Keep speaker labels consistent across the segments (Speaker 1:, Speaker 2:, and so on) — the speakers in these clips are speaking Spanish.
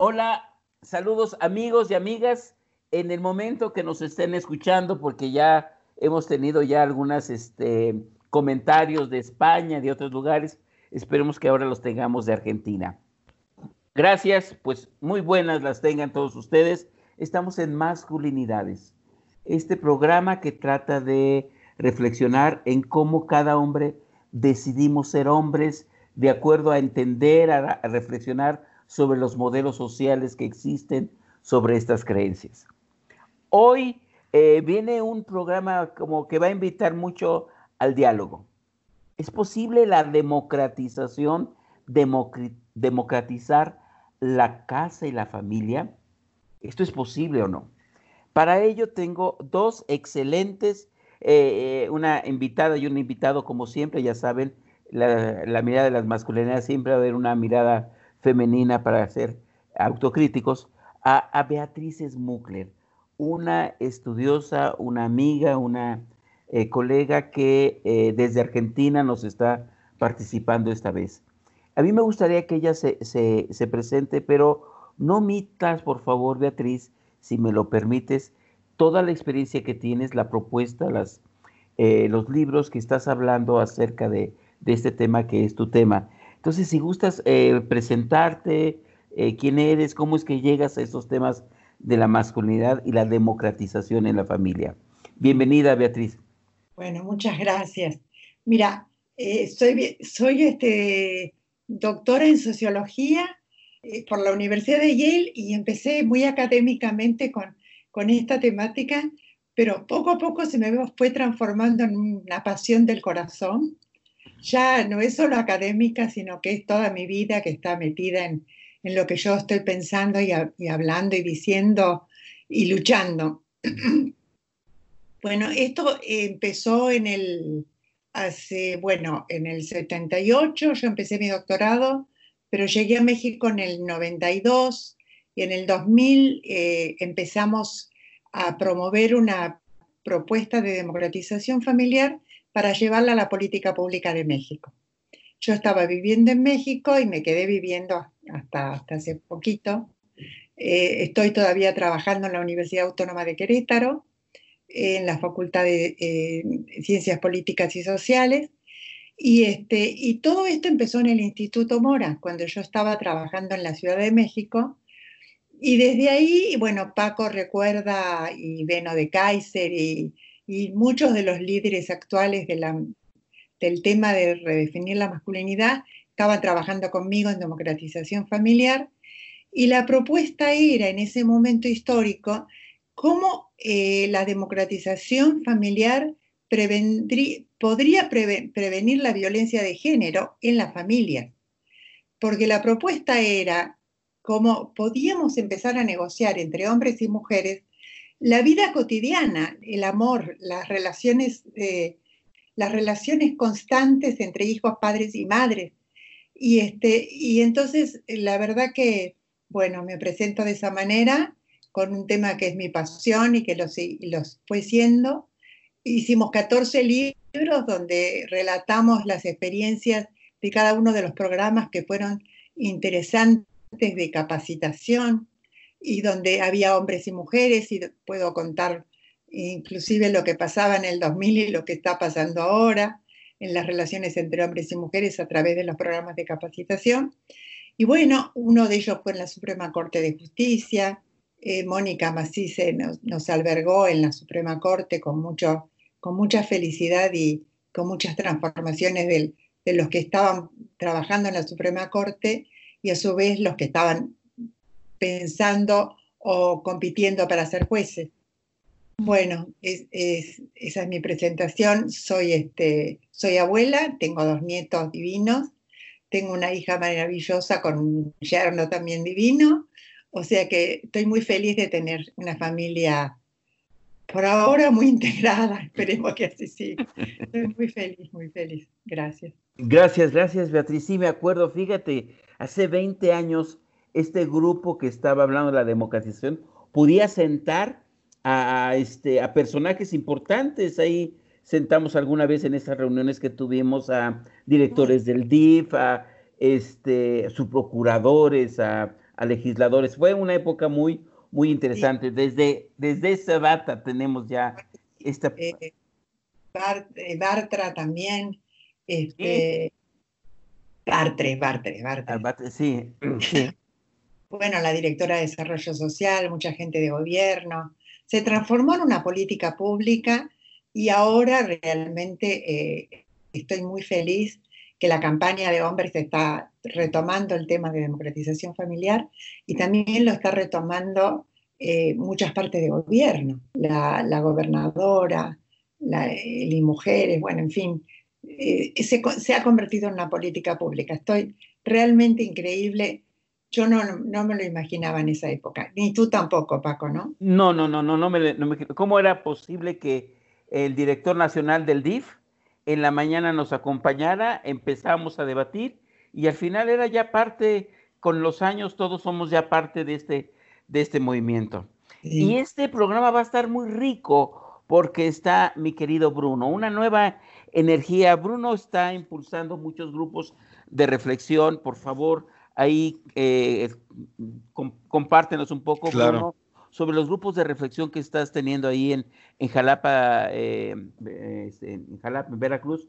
Speaker 1: Hola, saludos amigos y amigas en el momento que nos estén escuchando, porque ya hemos tenido ya algunos este, comentarios de España, de otros lugares. Esperemos que ahora los tengamos de Argentina. Gracias, pues muy buenas las tengan todos ustedes. Estamos en Masculinidades, este programa que trata de reflexionar en cómo cada hombre decidimos ser hombres de acuerdo a entender, a, reflexionar sobre los modelos sociales que existen sobre estas creencias. Hoy eh, viene un programa como que va a invitar mucho al diálogo. ¿Es posible la democratización, democratizar la casa y la familia? ¿Esto es posible o no? Para ello tengo dos excelentes, eh, eh, una invitada y un invitado, como siempre, ya saben, la, la mirada de las masculinidades siempre va a haber una mirada femenina para ser autocríticos, a, Beatriz Smukler, una estudiosa, una amiga, una eh, colega que eh, desde Argentina nos está participando esta vez. A mí me gustaría que ella se, se, presente, pero no omitas, por favor, Beatriz, si me lo permites, toda la experiencia que tienes, la propuesta, las, eh, los libros que estás hablando acerca de, de, este tema que es tu tema. Entonces, si gustas eh, presentarte, eh, quién eres, cómo es que llegas a estos temas de la masculinidad y la democratización en la familia. Bienvenida, Beatriz.
Speaker 2: Bueno, muchas gracias. Mira, eh, soy, soy este, doctora en sociología por la Universidad de Yale y empecé muy académicamente con, con esta temática, pero poco a poco se me fue transformando en una pasión del corazón ya no es solo académica, sino que es toda mi vida que está metida en, lo que yo estoy pensando y, hablando y diciendo y luchando. bueno, esto empezó en el, hace, bueno, en el 78, yo empecé mi doctorado, pero llegué a México en el 92 y en el 2000 eh, empezamos a promover una propuesta de democratización familiar para llevarla a la política pública de México. Yo estaba viviendo en México y me quedé viviendo hasta, hasta hace poquito. Eh, estoy todavía trabajando en la Universidad Autónoma de Querétaro, en la Facultad de eh, Ciencias Políticas y Sociales. Y, este, y todo esto empezó en el Instituto Mora, cuando yo estaba trabajando en la Ciudad de México. Y desde ahí, bueno, Paco recuerda, y Beno de Kaiser, y, y muchos de los líderes actuales del tema de redefinir la masculinidad estaban trabajando conmigo en democratización familiar y la propuesta era en ese momento histórico cómo eh, la democratización familiar podría prevenir la violencia de género en las familias. Porque la propuesta era cómo podíamos empezar a negociar entre hombres y mujeres la vida cotidiana, el amor, las relaciones, eh, las relaciones constantes entre hijos, padres y madres. Y, este, y entonces, la verdad que, bueno, me presento de esa manera, con un tema que es mi pasión y que los, los fue siendo. Hicimos 14 libros donde relatamos las experiencias de cada uno de los programas que fueron interesantes de capacitación, y donde había hombres y mujeres y puedo contar inclusive lo que pasaba en el 2000 y lo que está pasando ahora en las relaciones entre hombres y mujeres a través de los programas de capacitación. Y bueno, uno de ellos fue en la Suprema Corte de Justicia. Eh, Mónica Macice nos, albergó en la Suprema Corte con, mucho, con mucha felicidad y con muchas transformaciones de los que estaban trabajando en la Suprema Corte y a su vez los que estaban pensando o compitiendo para ser jueces. Bueno, esa es mi presentación. Soy, este, soy abuela, tengo dos nietos divinos, tengo una hija maravillosa con un yerno también divino, o sea que estoy muy feliz de tener una familia por ahora muy integrada, esperemos que así siga. Estoy muy feliz, muy feliz. Gracias.
Speaker 1: Gracias, gracias Beatriz. Sí, me acuerdo, fíjate, hace 20 años este grupo que estaba hablando de la democratización podía sentar a, este, a personajes importantes. Ahí sentamos alguna vez en esas reuniones que tuvimos a directores del DIF, a este, subprocuradores, a a legisladores. Fue una época muy, muy interesante. Desde, desde esa data tenemos ya esta... Eh,
Speaker 2: eh, Bartra también, este, Bartre, Bartre, Bartre.
Speaker 1: sí, sí.
Speaker 2: Bueno, la directora de Desarrollo Social, mucha gente de gobierno. Se transformó en una política pública y ahora realmente eh, estoy muy feliz que la campaña de hombres está retomando el tema de democratización familiar y también lo está retomando eh, muchas partes de gobierno, la, gobernadora, la, y mujeres, bueno, en fin, eh, se, ha convertido en una política pública. Estoy realmente increíble. Yo no, no, me lo imaginaba en esa época, ni tú tampoco, Paco, ¿no?
Speaker 1: No, no, no, no, no me, no me ¿Cómo era posible que el director nacional del DIF en la mañana nos acompañara, empezamos a debatir y al final era ya parte, con los años todos somos ya parte de este, de este movimiento. Y este programa va a estar muy rico porque está mi querido Bruno, una nueva energía. Bruno está impulsando muchos grupos de reflexión. Por favor, ahí eh, compártenos un poco, Bruno, sobre los grupos de reflexión que estás teniendo ahí en, en Jalapa, eh, este, en Jalapa, en Veracruz.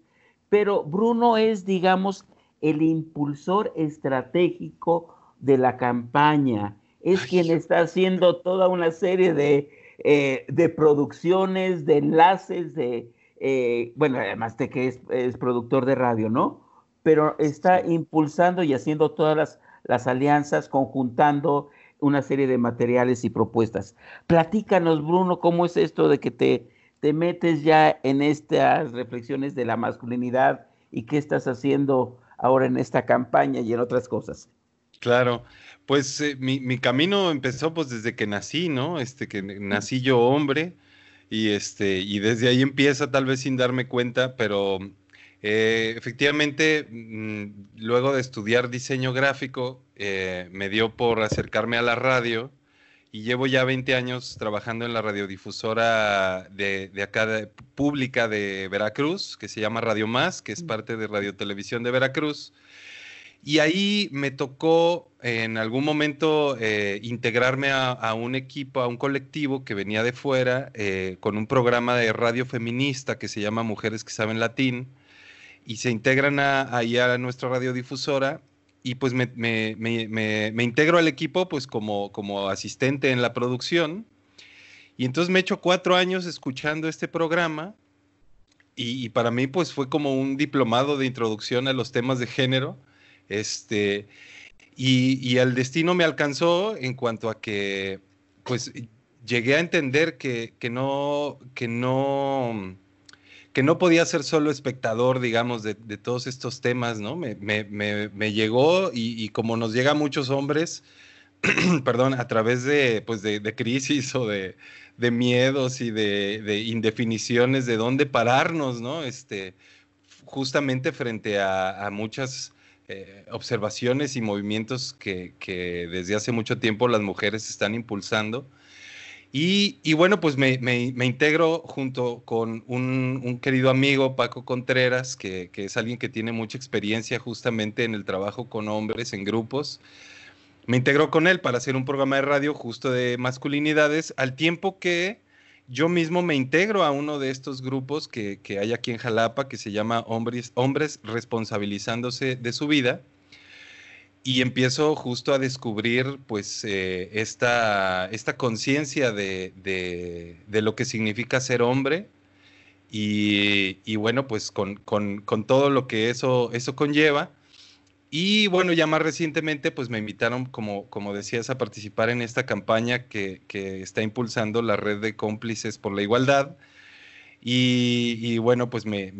Speaker 1: Pero Bruno es, digamos, el impulsor estratégico de la campaña. Es quien está haciendo toda una serie de, eh, de producciones, de enlaces, de, eh, bueno, además de que es, productor de radio, ¿no? Pero está impulsando y haciendo todas las, las alianzas, conjuntando una serie de materiales y propuestas. Platícanos, Bruno, cómo es esto de que te, te metes ya en estas reflexiones de la masculinidad y qué estás haciendo ahora en esta campaña y en otras cosas.
Speaker 3: Claro, pues eh, mi, mi, camino empezó pues desde que nací, ¿no? Este, que nací yo hombre y este, y desde ahí empieza tal vez sin darme cuenta, pero eh, efectivamente, mm, luego de estudiar diseño gráfico, eh, me dio por acercarme a la radio y llevo ya 20 años trabajando en la radiodifusora de, acá pública de Veracruz, que se llama Radio Más, que es mm. parte de Radio Televisión de Veracruz. Y ahí me tocó en algún momento eh, integrarme a, un equipo, a un colectivo que venía de fuera, eh, con un programa de radio feminista que se llama Mujeres que Saben Latín, y se integran ahí a nuestra radiodifusora y pues me, integro al equipo pues como, como asistente en la producción. Y entonces me he hecho cuatro años escuchando este programa y, para mí pues fue como un diplomado de introducción a los temas de género. Este, y, y el destino me alcanzó en cuanto a que pues llegué a entender que, que no, que no, que no podía ser solo espectador, digamos, de, todos estos temas, ¿no? Me, llegó y, como nos llega a muchos hombres, perdón, a través de, pues de, crisis o de, miedos y de, indefiniciones de dónde pararnos, ¿no? Este, justamente frente a, muchas eh, observaciones y movimientos que, que desde hace mucho tiempo las mujeres están impulsando y, bueno, pues me, integro junto con un, querido amigo, Paco Contreras, que, es alguien que tiene mucha experiencia justamente en el trabajo con hombres en grupos. Me integro con él para hacer un programa de radio justo de masculinidades, al tiempo que yo mismo me integro a uno de estos grupos que, que hay aquí en Jalapa, que se llama Hombres, Hombres Responsabilizándose de su Vida y empiezo justo a descubrir pues eh, esta, esta conciencia de, de, lo que significa ser hombre y, y bueno pues con, con, con, todo lo que eso, eso conlleva. Y bueno ya más recientemente pues me invitaron como, como decías a participar en esta campaña que, que está impulsando la red de cómplices por la igualdad y, bueno, pues me,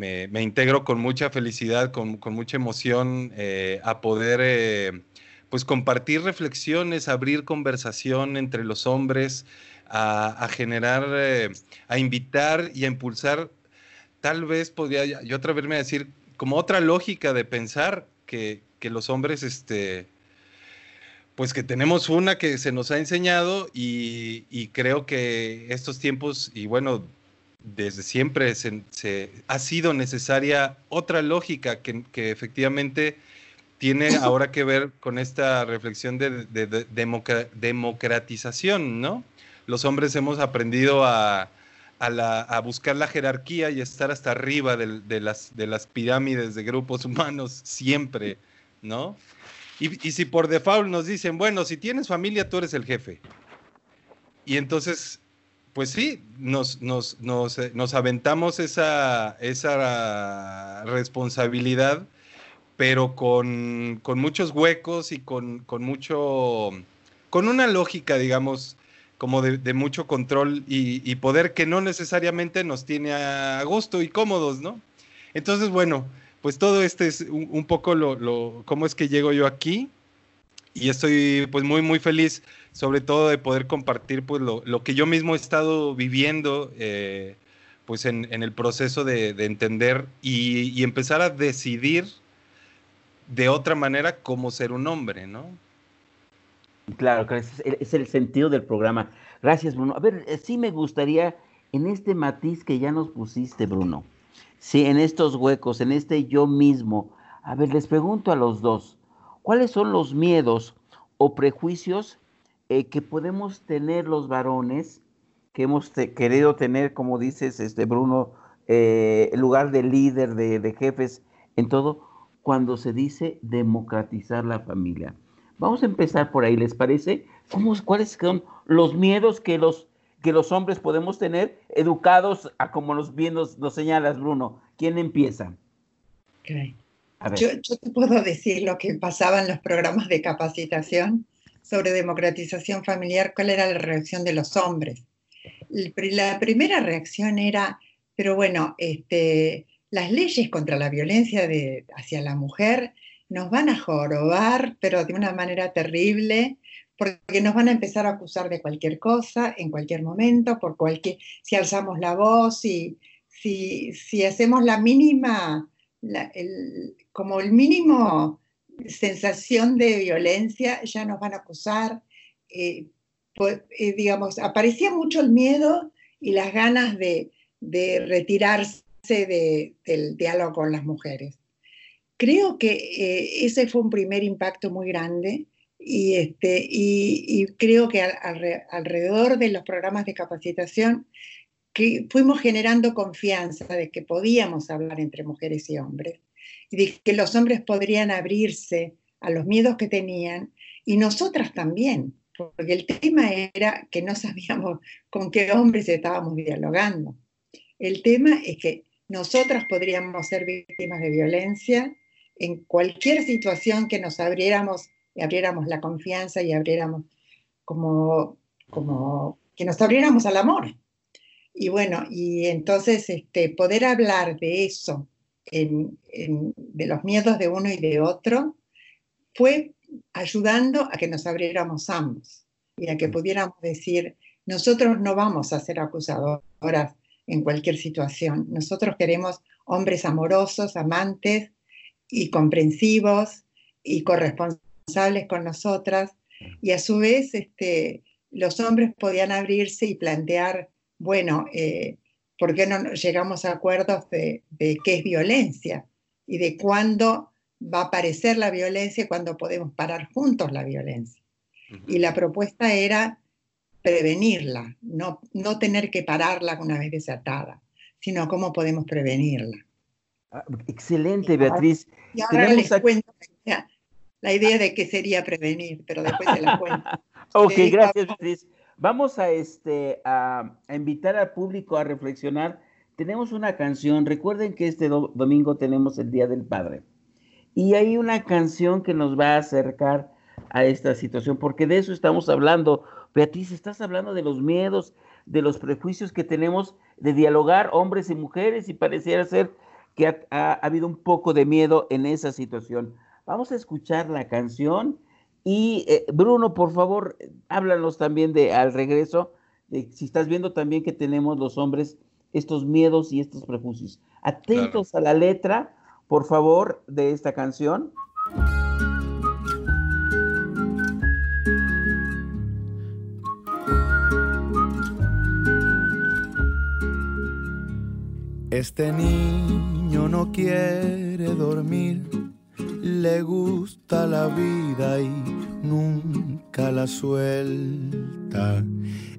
Speaker 3: integro con mucha felicidad, con, mucha emoción eh, a poder eh, pues compartir reflexiones, abrir conversación entre los hombres, a, generar, eh, a invitar y a impulsar, tal vez podría yo atreverme a decir, como otra lógica de pensar que, los hombres, este, pues que tenemos una que se nos ha enseñado y, y creo que estos tiempos, y bueno, desde siempre se, ha sido necesaria otra lógica que, efectivamente tiene ahora que ver con esta reflexión de, democratización, ¿no? Los hombres hemos aprendido a, buscar la jerarquía y estar hasta arriba de, las, de las pirámides de grupos humanos siempre, ¿no? Y, y si por default nos dicen, bueno, si tienes familia, tú eres el jefe. Y entonces pues sí, nos, nos, nos, eh, nos aventamos esa, esa responsabilidad, pero con, con muchos huecos y con, con, mucho, con una lógica, digamos, como de, mucho control y, poder que no necesariamente nos tiene a gusto y cómodos, ¿no? Entonces, bueno, pues todo este es un, poco lo, lo, cómo es que llego yo aquí y estoy pues muy, muy feliz sobre todo de poder compartir pues lo, que yo mismo he estado viviendo eh, pues en, el proceso de, entender y, empezar a decidir de otra manera cómo ser un hombre, ¿no?
Speaker 1: Claro, es el sentido del programa. Gracias, Bruno. A ver, eh, sí me gustaría, en este matiz que ya nos pusiste, Bruno, sí, en estos huecos, en este yo mismo, a ver, les pregunto a los dos, ¿cuáles son los miedos o prejuicios eh, que podemos tener los varones, que hemos querido tener, como dices, este Bruno, eh, lugar de líder, de, jefes, en todo, cuando se dice democratizar la familia. Vamos a empezar por ahí, ¿les parece? ¿Cómo, ¿Cuáles son los miedos que los, que los hombres podemos tener educados a como los bien nos, señalas, Bruno? ¿Quién empieza?
Speaker 2: Yo, yo, te puedo decir lo que pasaba en los programas de capacitación sobre democratización familiar, cuál era la reacción de los hombres. La primera reacción era, pero bueno, este, las leyes contra la violencia de, hacia la mujer nos van a jorobar, pero de una manera terrible, porque nos van a empezar a acusar de cualquier cosa, en cualquier momento, por cualquier, si alzamos la voz, si, si hacemos la mínima, como el mínimo sensación de violencia, ya nos van a acusar. Eh, pues, eh, digamos, aparecía mucho el miedo y las ganas de, retirarse del diálogo con las mujeres. Creo que eh, ese fue un primer impacto muy grande y, este, y, creo que alrededor de los programas de capacitación fuimos generando confianza de que podíamos hablar entre mujeres y hombres y que los hombres podrían abrirse a los miedos que tenían y nosotras también, porque el tema era que no sabíamos con qué hombres estábamos dialogando. El tema es que nosotras podríamos ser víctimas de violencia en cualquier situación que nos abriéramos, abriéramos la confianza y abriéramos como, como que nos abriéramos al amor. Y bueno, y entonces este, poder hablar de eso de los miedos de uno y de otro, fue ayudando a que nos abriéramos ambos y a que pudiéramos decir, nosotros no vamos a ser acusadoras en cualquier situación, nosotros queremos hombres amorosos, amantes y comprensivos y corresponsables con nosotras, y a su vez este, los hombres podían abrirse y plantear, bueno, eh, ¿por qué no llegamos a acuerdos de, qué es violencia y de cuándo va a aparecer la violencia y cuándo podemos parar juntos la violencia? Y la propuesta era prevenirla, no, no tener que pararla una vez desatada, sino cómo podemos prevenirla.
Speaker 1: Ah, excelente, Beatriz.
Speaker 2: Y ahora les cuento la idea de qué sería prevenir, pero después se la cuento.
Speaker 1: ok, gracias, Beatriz. Vamos a, este, a, invitar al público a reflexionar. Tenemos una canción, recuerden que este domingo tenemos el Día del Padre. Y hay una canción que nos va a acercar a esta situación, porque de eso estamos hablando. Beatriz, estás hablando de los miedos, de los prejuicios que tenemos de dialogar hombres y mujeres y pareciera ser que ha, ha habido un poco de miedo en esa situación. Vamos a escuchar la canción y eh, Bruno, por favor, háblanos también de al regreso, de si estás viendo también que tenemos los hombres estos miedos y estos prejuicios. Atentos a la letra, por favor, de esta canción.
Speaker 4: Este niño no quiere dormir le gusta la vida y nunca la suelta.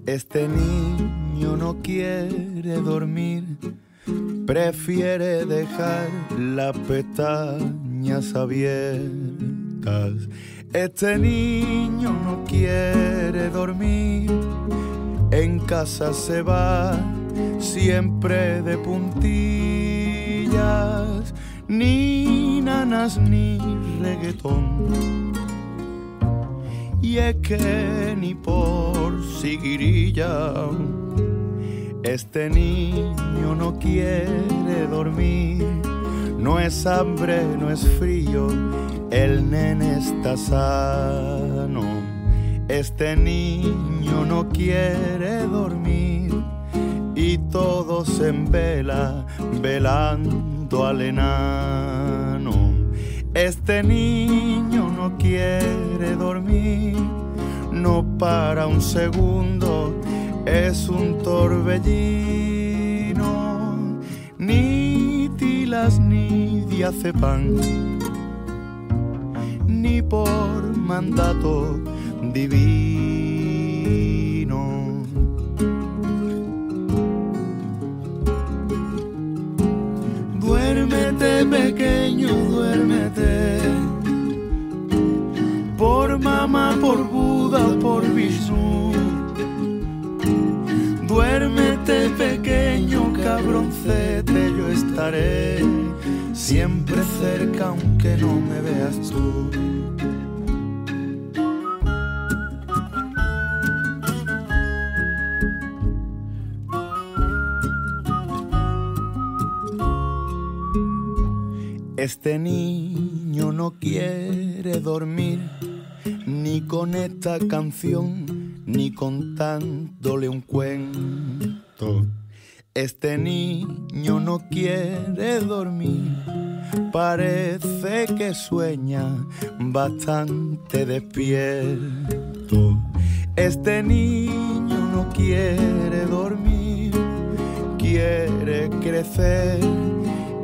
Speaker 4: Este niño no quiere dormir, prefiere dejar las pestañas abiertas. Este niño no quiere dormir, en casa se va siempre de puntillas, ni ni reggaetón. Y es que ni por seguirilla, este niño no quiere dormir, no es hambre, no es frío el nene está sano, este niño no quiere dormir y todos en vela, velando al enano. Este niño no quiere dormir, no para un segundo, es un torbellino, ni tilas ni diazepam ni por mandato divino. Duérmete pequeño, duérmete. Por mamá, por Buda, por Vishnu. Duérmete pequeño, cabroncete, yo estaré siempre cerca aunque no me veas tú. Este niño no quiere dormir ni con esta canción ni contándole un cuento. Este niño no quiere dormir, parece que sueña bastante despierto. Este niño no quiere dormir, quiere crecer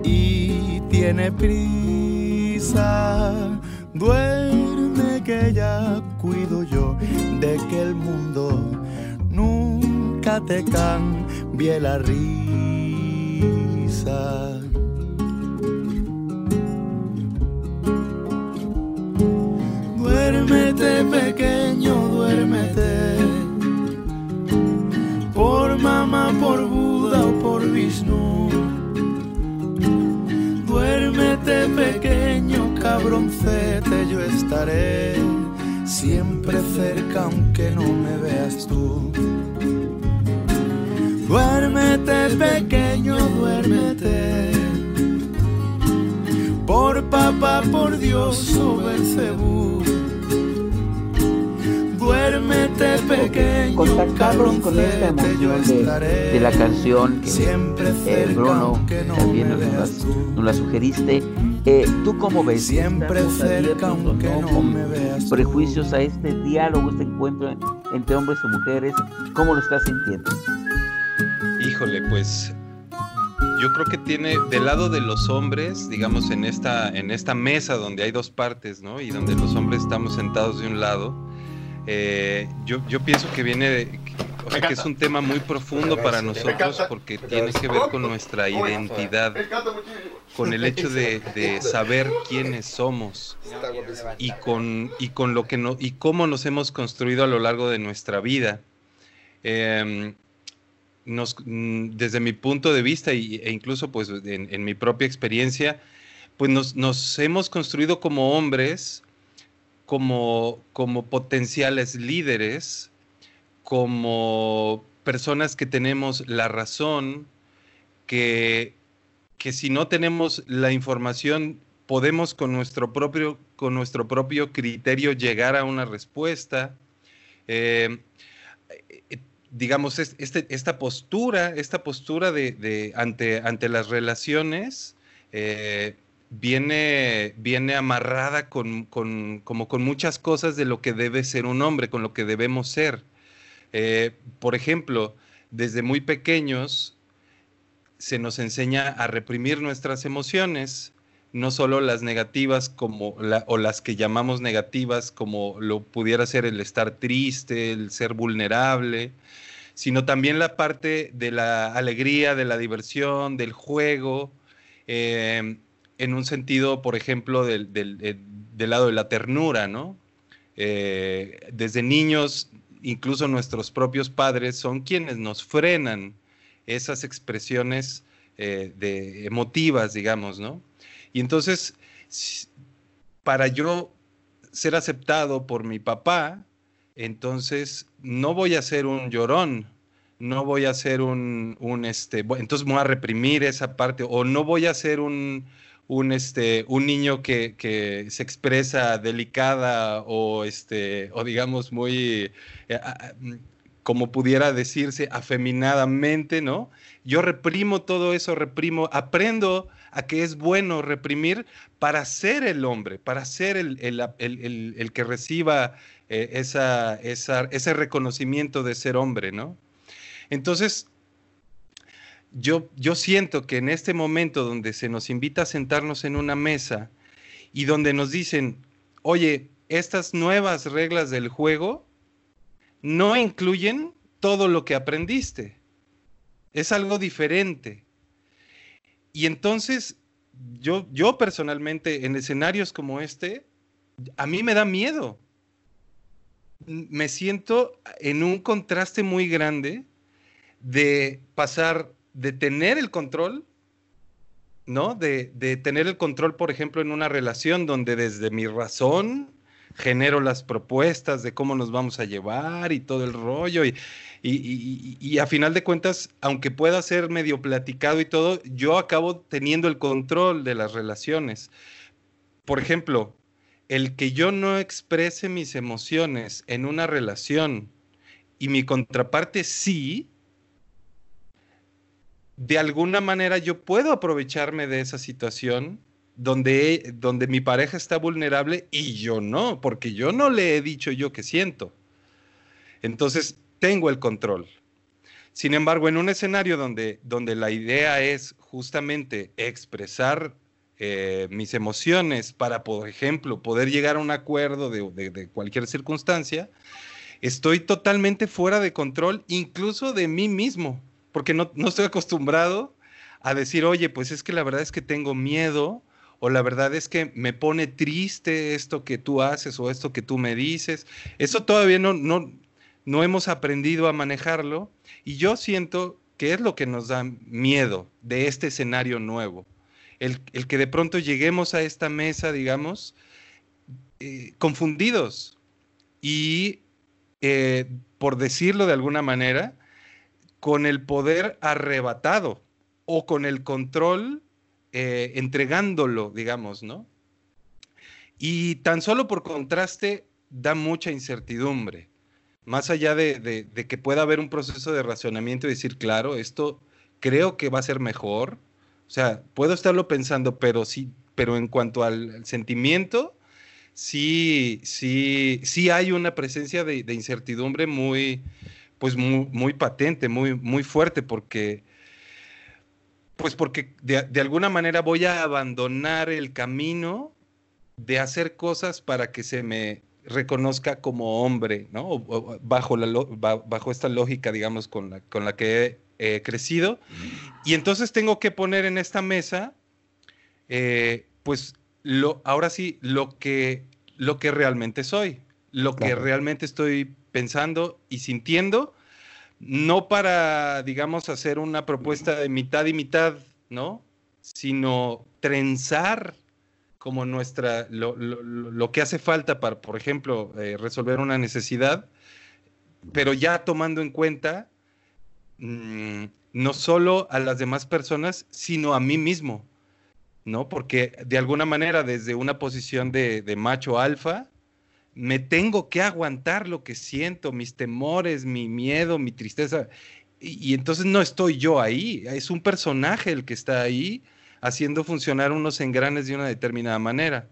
Speaker 4: y tiene prisa. Duerme que ya cuido yo de que el mundo nunca te cambie la risa. Duérmete pequeño, pequeño, cabroncete, yo estaré siempre cerca aunque no me veas tú. Duérmete pequeño, duérmete. Por papá, por Dios, o Belcebú. Duérmete pequeño,
Speaker 1: contactarlos con esta emoción de, de la canción que
Speaker 4: siempre
Speaker 1: eh, Bruno
Speaker 4: no
Speaker 1: también
Speaker 4: me
Speaker 1: nos,
Speaker 4: tú.
Speaker 1: nos la sugeriste. Eh, ¿Tú cómo ves?
Speaker 4: Siempre
Speaker 1: ¿Estamos
Speaker 4: cerca,
Speaker 1: abiertos o
Speaker 4: aunque no
Speaker 1: con
Speaker 4: me veas tú?
Speaker 1: prejuicios a este diálogo, este encuentro en- entre hombres y mujeres? ¿Cómo lo estás sintiendo?
Speaker 3: Híjole, pues yo creo que tiene del lado de los hombres, digamos en esta en esta mesa donde hay dos partes, ¿no? Y donde los hombres estamos sentados de un lado. eh, yo, yo pienso que viene que es un tema muy profundo para nosotros porque tiene que ver con nuestra identidad, con el hecho de, de saber quiénes somos y con, y con lo que no, y cómo nos hemos construido a lo largo de nuestra vida. Em, nos, mm, desde mi punto de vista y- e incluso pues en, en mi propia experiencia, pues nos, nos hemos construido como hombres, como, como potenciales líderes, como personas que tenemos la razón, que, que si no tenemos la información, podemos con nuestro propio, con nuestro propio criterio llegar a una respuesta. Eh, eh, digamos, es- este- esta postura, esta postura de- ante, ante las relaciones eh, viene, viene amarrada con, con- como con muchas cosas de lo que debe ser un hombre, con lo que debemos ser. Eh, por ejemplo, desde muy pequeños se nos enseña a reprimir nuestras emociones, no solo las negativas como o las que llamamos negativas como lo pudiera ser el estar triste, el ser vulnerable, sino también la parte de la alegría, de la diversión, del juego, eh, en un sentido, por ejemplo, del, lado de la ternura, ¿no? Eh, desde niños, incluso nuestros propios padres son quienes nos frenan esas expresiones eh, de emotivas, digamos, ¿no? Y entonces, para yo ser aceptado por mi papá, entonces no voy a ser un llorón, no voy a ser un, un este, entonces voy a reprimir esa parte, o no voy a ser un, un, este, un niño que, que, se expresa delicada o, este, o digamos muy, eh, como pudiera decirse, afeminadamente, ¿no? Yo reprimo todo eso, reprimo, aprendo a que es bueno reprimir para ser el hombre, para ser el, que reciba eh, esa, ese reconocimiento de ser hombre, ¿no? Entonces, yo, yo siento que en este momento donde se nos invita a sentarnos en una mesa y donde nos dicen, oye, estas nuevas reglas del juego no incluyen todo lo que aprendiste. Es algo diferente. Y entonces, yo, yo personalmente, en escenarios como este, a mí me da miedo. Me siento en un contraste muy grande de pasar de tener el control, ¿no? De, de, tener el control, por ejemplo, en una relación donde desde mi razón genero las propuestas de cómo nos vamos a llevar y todo el rollo y, y, a final de cuentas, aunque pueda ser medio platicado y todo, yo acabo teniendo el control de las relaciones. Por ejemplo, el que yo no exprese mis emociones en una relación y mi contraparte sí, de alguna manera yo puedo aprovecharme de esa situación donde, donde mi pareja está vulnerable y yo no, porque yo no le he dicho yo que siento. Entonces, tengo el control. Sin embargo, en un escenario donde, donde la idea es justamente expresar eh, mis emociones para, por ejemplo, poder llegar a un acuerdo de, cualquier circunstancia, estoy totalmente fuera de control, incluso de mí mismo, porque no, no estoy acostumbrado a decir, oye, pues es que la verdad es que tengo miedo, o la verdad es que me pone triste esto que tú haces o esto que tú me dices. Eso todavía no, no, no hemos aprendido a manejarlo y yo siento que es lo que nos da miedo de este escenario nuevo. El, que de pronto lleguemos a esta mesa, digamos, eh, confundidos y, eh, por decirlo de alguna manera, con el poder arrebatado o con el control eh, entregándolo, digamos, ¿no? Y tan solo por contraste da mucha incertidumbre más allá de, que pueda haber un proceso de racionamiento y decir, claro, esto creo que va a ser mejor. O sea, puedo estarlo pensando, pero sí, pero en cuanto al, sentimiento, sí, sí, sí hay una presencia de, incertidumbre muy, pues muy, patente, muy, muy fuerte, porque, pues porque de, de alguna manera voy a abandonar el camino de hacer cosas para que se me reconozca como hombre, ¿no? bajo, la, bajo esta lógica, digamos, con la, con la que he crecido. Y entonces tengo que poner en esta mesa, eh, pues, lo, ahora sí, lo que, lo que realmente soy, lo que realmente estoy pensando y sintiendo, no para, digamos, hacer una propuesta de mitad y mitad, ¿no? Sino trenzar como nuestra, lo, que hace falta para, por ejemplo, eh, resolver una necesidad, pero ya tomando en cuenta mm, no solo a las demás personas, sino a mí mismo, ¿no? Porque de alguna manera, desde una posición de, macho alfa, me tengo que aguantar lo que siento, mis temores, mi miedo, mi tristeza. y, entonces no estoy yo ahí, es un personaje el que está ahí haciendo funcionar unos engranes de una determinada manera.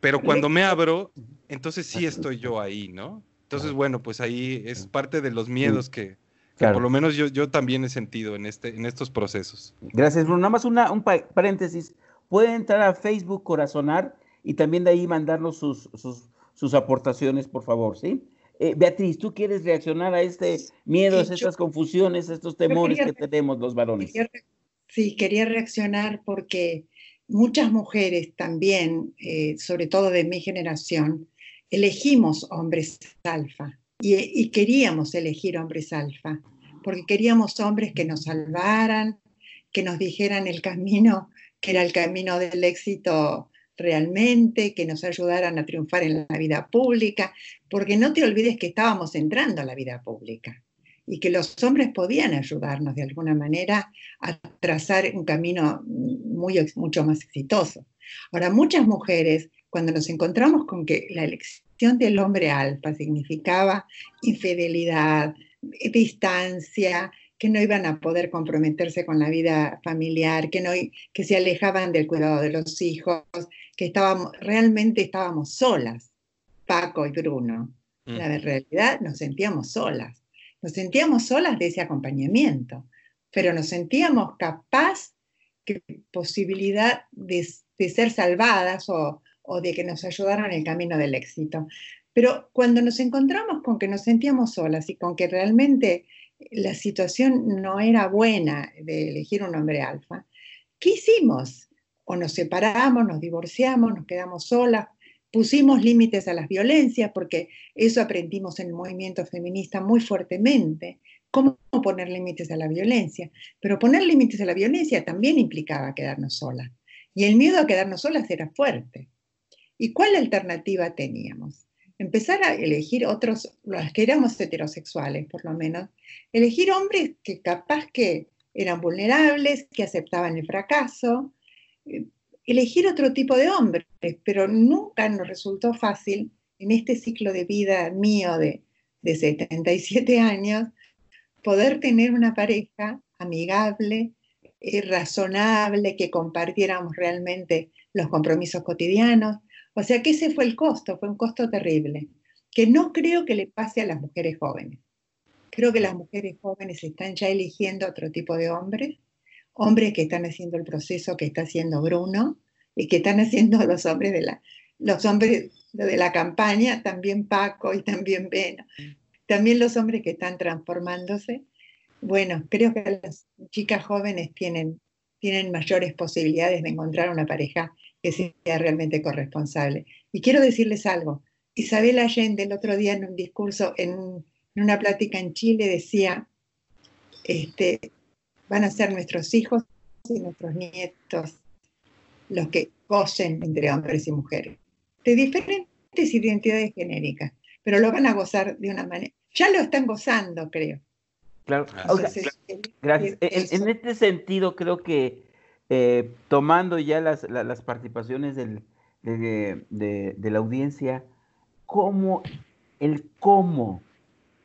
Speaker 3: Pero cuando me abro, entonces sí estoy yo ahí, ¿no? Entonces, bueno, pues ahí es parte de los miedos que, por lo menos yo, yo también he sentido en, este, en estos procesos.
Speaker 1: Gracias, Bruno. Nada más una, un paréntesis. puede entrar a Facebook Corazonar y también de ahí mandarnos sus, sus, aportaciones, por favor, ¿sí? Eh, Beatriz, ¿tú quieres reaccionar a este miedo, a estas confusiones, a estos temores que tenemos los varones?
Speaker 2: sí, quería reaccionar porque muchas mujeres también, eh, sobre todo de mi generación, elegimos hombres alfa y, queríamos elegir hombres alfa, porque queríamos hombres que nos salvaran, que nos dijeran el camino, que era el camino del éxito realmente, que nos ayudaran a triunfar en la vida pública, porque no te olvides que estábamos entrando a la vida pública y que los hombres podían ayudarnos de alguna manera a trazar un camino mucho más exitoso. Ahora, muchas mujeres, cuando nos encontramos con que la elección del hombre alfa significaba infidelidad, distancia, que no iban a poder comprometerse con la vida familiar, que, no, que se alejaban del cuidado de los hijos, que estábamos, realmente estábamos solas, Paco y Bruno. Mm. La realidad nos sentíamos solas, nos sentíamos solas de ese acompañamiento, pero nos sentíamos capaz que posibilidad de, ser salvadas o, o de que nos ayudaran en el camino del éxito. Pero cuando nos encontramos con que nos sentíamos solas y con que realmente la situación no era buena de elegir un hombre alfa, ¿qué hicimos? O nos separamos, nos divorciamos, nos quedamos solas, pusimos límites a las violencias, porque eso aprendimos en el movimiento feminista muy fuertemente, cómo poner límites a la violencia. Pero poner límites a la violencia también implicaba quedarnos solas. Y el miedo a quedarnos solas era fuerte. ¿Y cuál alternativa teníamos? Empezar a elegir otros, los que éramos heterosexuales por lo menos, elegir hombres que capaz que eran vulnerables, que aceptaban el fracaso, eh, elegir otro tipo de hombres, pero nunca nos resultó fácil en este ciclo de vida mío de, de 77 años poder tener una pareja amigable, eh, razonable, que compartiéramos realmente los compromisos cotidianos, o sea que ese fue el costo, fue un costo terrible, que no creo que le pase a las mujeres jóvenes. Creo que las mujeres jóvenes están ya eligiendo otro tipo de hombres, hombres que están haciendo el proceso que está haciendo Bruno y que están haciendo los hombres de la, los hombres de la campaña, también Paco y también Beno, también los hombres que están transformándose. Bueno, creo que las chicas jóvenes tienen, tienen mayores posibilidades de encontrar una pareja que sea realmente corresponsable. Y quiero decirles algo. Isabel Allende el otro día en un discurso, en, una plática en Chile, decía, este, van a ser nuestros hijos y nuestros nietos los que gocen entre hombres y mujeres, de diferentes identidades genéricas, pero lo van a gozar de una manera. Ya lo están gozando, creo.
Speaker 1: Claro. Gracias. en, este sentido, creo que eh, tomando ya las, participaciones de, la audiencia, ¿cómo, el cómo,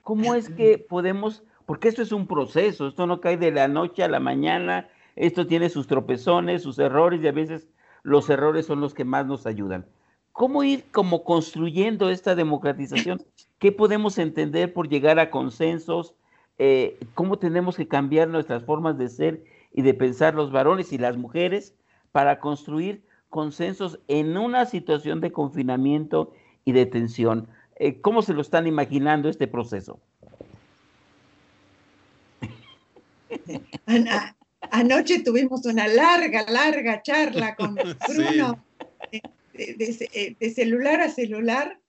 Speaker 1: cómo es que podemos, porque esto es un proceso, esto no cae de la noche a la mañana, esto tiene sus tropezones, sus errores y a veces los errores son los que más nos ayudan. ¿Cómo ir como construyendo esta democratización? ¿Qué podemos entender por llegar a consensos? Eh, ¿Cómo tenemos que cambiar nuestras formas de ser y de pensar los varones y las mujeres para construir consensos en una situación de confinamiento y de tensión. Eh, ¿Cómo se lo están imaginando este proceso?
Speaker 2: anoche tuvimos una larga, larga charla con Bruno de, celular a celular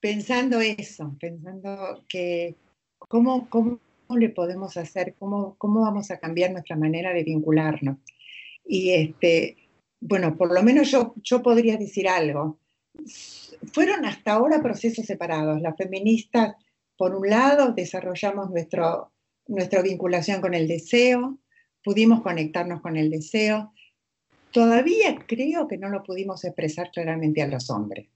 Speaker 2: pensando eso, pensando que cómo ¿Cómo le podemos hacer? ¿Cómo, ¿Cómo vamos a cambiar nuestra manera de vincularnos? Y este, bueno, por lo menos yo, yo podría decir algo. Fueron hasta ahora procesos separados. Las feministas, por un lado, desarrollamos nuestro, nuestra vinculación con el deseo, pudimos conectarnos con el deseo. Todavía creo que no lo pudimos expresar claramente a los hombres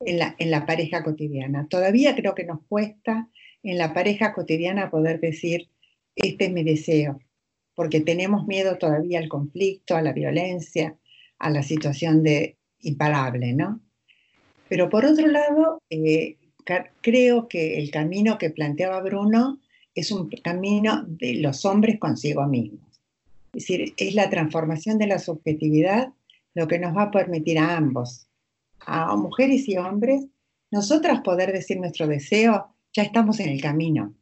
Speaker 2: en la, en la pareja cotidiana. Todavía creo que nos cuesta en la pareja cotidiana poder decir, este es mi deseo, porque tenemos miedo todavía al conflicto, a la violencia, a la situación de imparable, ¿no? Pero por otro lado, eh, creo que el camino que planteaba Bruno es un camino de los hombres consigo mismos. Es decir, es la transformación de la subjetividad, lo que nos va a permitir a ambos, a mujeres y hombres, nosotras poder decir nuestro deseo, ya estamos en el camino.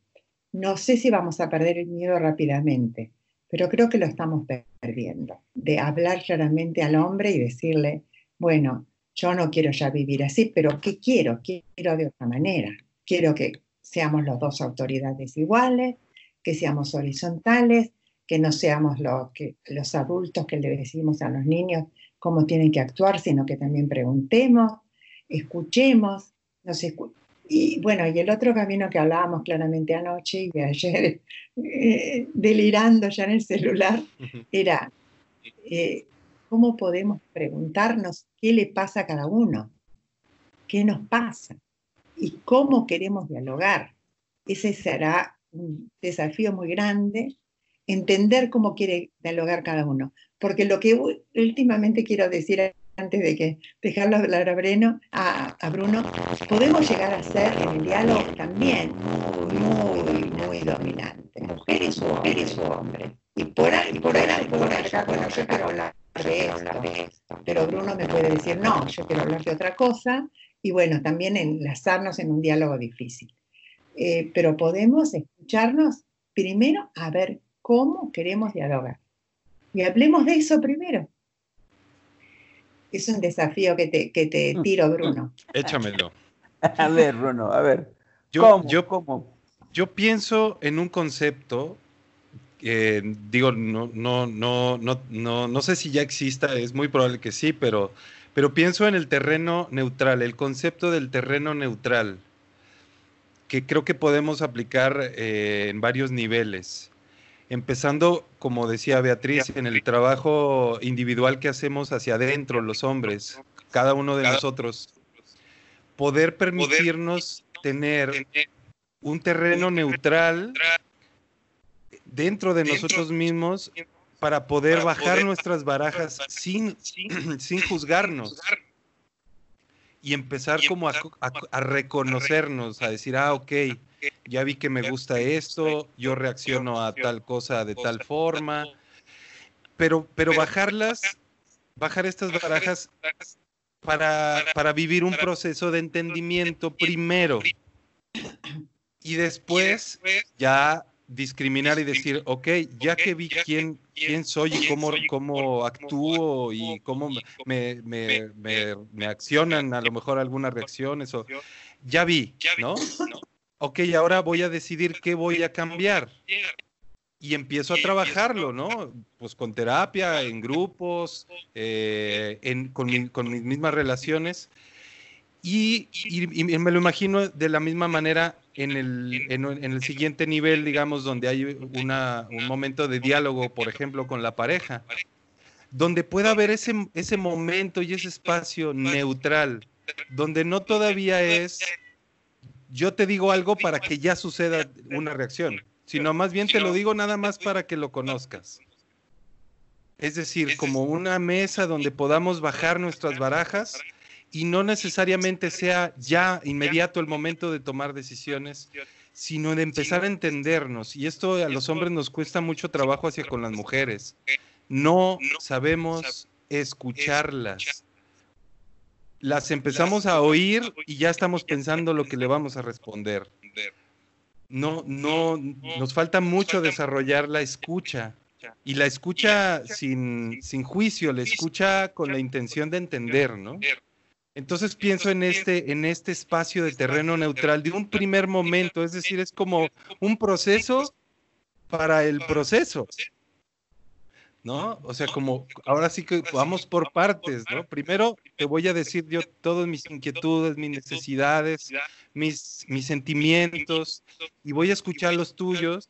Speaker 2: No sé si vamos a perder el miedo rápidamente, pero creo que lo estamos perdiendo, de hablar claramente al hombre y decirle, bueno, yo no quiero ya vivir así, pero ¿qué quiero? Quiero de otra manera. Quiero que seamos los dos autoridades iguales, que seamos horizontales, que no seamos los, que, los adultos que le decimos a los niños cómo tienen que actuar, sino que también preguntemos, escuchemos, nos y bueno, y el otro camino que hablábamos claramente anoche y ayer, eh, delirando ya en el celular, era eh, cómo podemos preguntarnos qué le pasa a cada uno, qué nos pasa y cómo queremos dialogar. Ese será un desafío muy grande, entender cómo quiere dialogar cada uno. Porque lo que últimamente quiero decir antes de que dejarlo hablar a Bruno, a, Bruno, podemos llegar a ser en el diálogo también muy, muy, dominante. Mujeres, mujeres o hombres. Y por ahí, por ahí, por ahí, bueno, yo quiero hablar de esto, pero Bruno me puede decir, no, yo quiero hablar de otra cosa, y bueno, también enlazarnos en un diálogo difícil. Eh, pero podemos escucharnos primero a ver cómo queremos dialogar. Y hablemos de eso primero. Es un desafío que te, que te mm. tiro, Bruno.
Speaker 3: Échamelo.
Speaker 1: A ver, Bruno, a ver.
Speaker 3: Yo, ¿Cómo? Yo, ¿Cómo? yo pienso en un concepto digo, no, no, no, no, no, no sé si ya exista, es muy probable que sí, pero, pero pienso en el terreno neutral, el concepto del terreno neutral, que creo que podemos aplicar eh, en varios niveles. Empezando, como decía Beatriz, en el trabajo individual que hacemos hacia adentro, los hombres, cada uno de nosotros, poder permitirnos tener un terreno neutral dentro de nosotros mismos para poder bajar nuestras barajas sin, sin juzgarnos y empezar como a, reconocernos, a decir, ah, ok, ya vi que me gusta esto, yo reacciono a tal cosa de tal forma, pero, pero bajarlas, bajar estas barajas para, para vivir un proceso de entendimiento primero. y después ya discriminar y decir, ok, ya que vi quién, quién soy y cómo, cómo actúo y cómo me, me, me, accionan a lo mejor algunas reacciones, o, ya vi, ¿no? Ok, ahora voy a decidir qué voy a cambiar. Y empiezo a trabajarlo, ¿no? Pues con terapia, en grupos, eh, en, con, con mis mismas relaciones. Y, y, me lo imagino de la misma manera en el, en, el siguiente nivel, digamos, donde hay una, un momento de diálogo, por ejemplo, con la pareja, donde pueda haber ese, ese momento y ese espacio neutral, donde no todavía es yo te digo algo para que ya suceda una reacción, sino más bien te lo digo nada más para que lo conozcas. Es decir, como una mesa donde podamos bajar nuestras barajas y no necesariamente sea ya inmediato el momento de tomar decisiones, sino de empezar a entendernos. Y esto a los hombres nos cuesta mucho trabajo hacia con las mujeres. No sabemos escucharlas. Las empezamos a oír y ya estamos pensando lo que le vamos a responder. No, no, nos falta mucho desarrollar la escucha. Y la escucha sin, sin juicio, la escucha con la intención de entender, ¿no? Entonces pienso en este, en este espacio de terreno neutral de un primer momento, es decir, es como un proceso para el proceso. ¿No? O sea, como ahora sí que vamos por partes, ¿no? Primero te voy a decir yo todas mis inquietudes, mis necesidades, mis, mis sentimientos, y voy a escuchar los tuyos,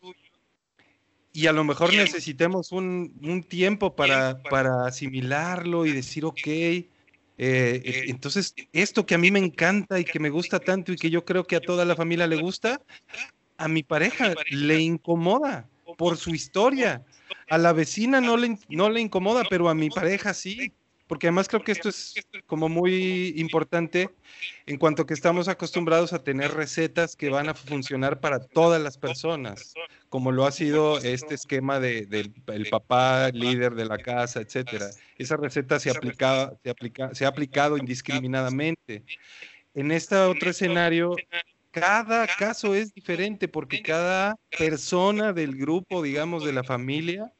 Speaker 3: y a lo mejor necesitemos un, un tiempo para, para asimilarlo y decir, ok, eh, eh, entonces, esto que a mí me encanta y que me gusta tanto y que yo creo que a toda la familia le gusta, a mi pareja le incomoda por su historia. A la vecina no le, no le incomoda, pero a mi pareja sí. porque además creo que esto es como muy importante en cuanto que estamos acostumbrados a tener recetas que van a funcionar para todas las personas, como lo ha sido este esquema del de, papá líder de la casa, etcétera. Esa receta se, aplica, se, aplica, se ha aplicado indiscriminadamente. En este otro escenario, cada caso es diferente porque cada persona del grupo, digamos, de la familia,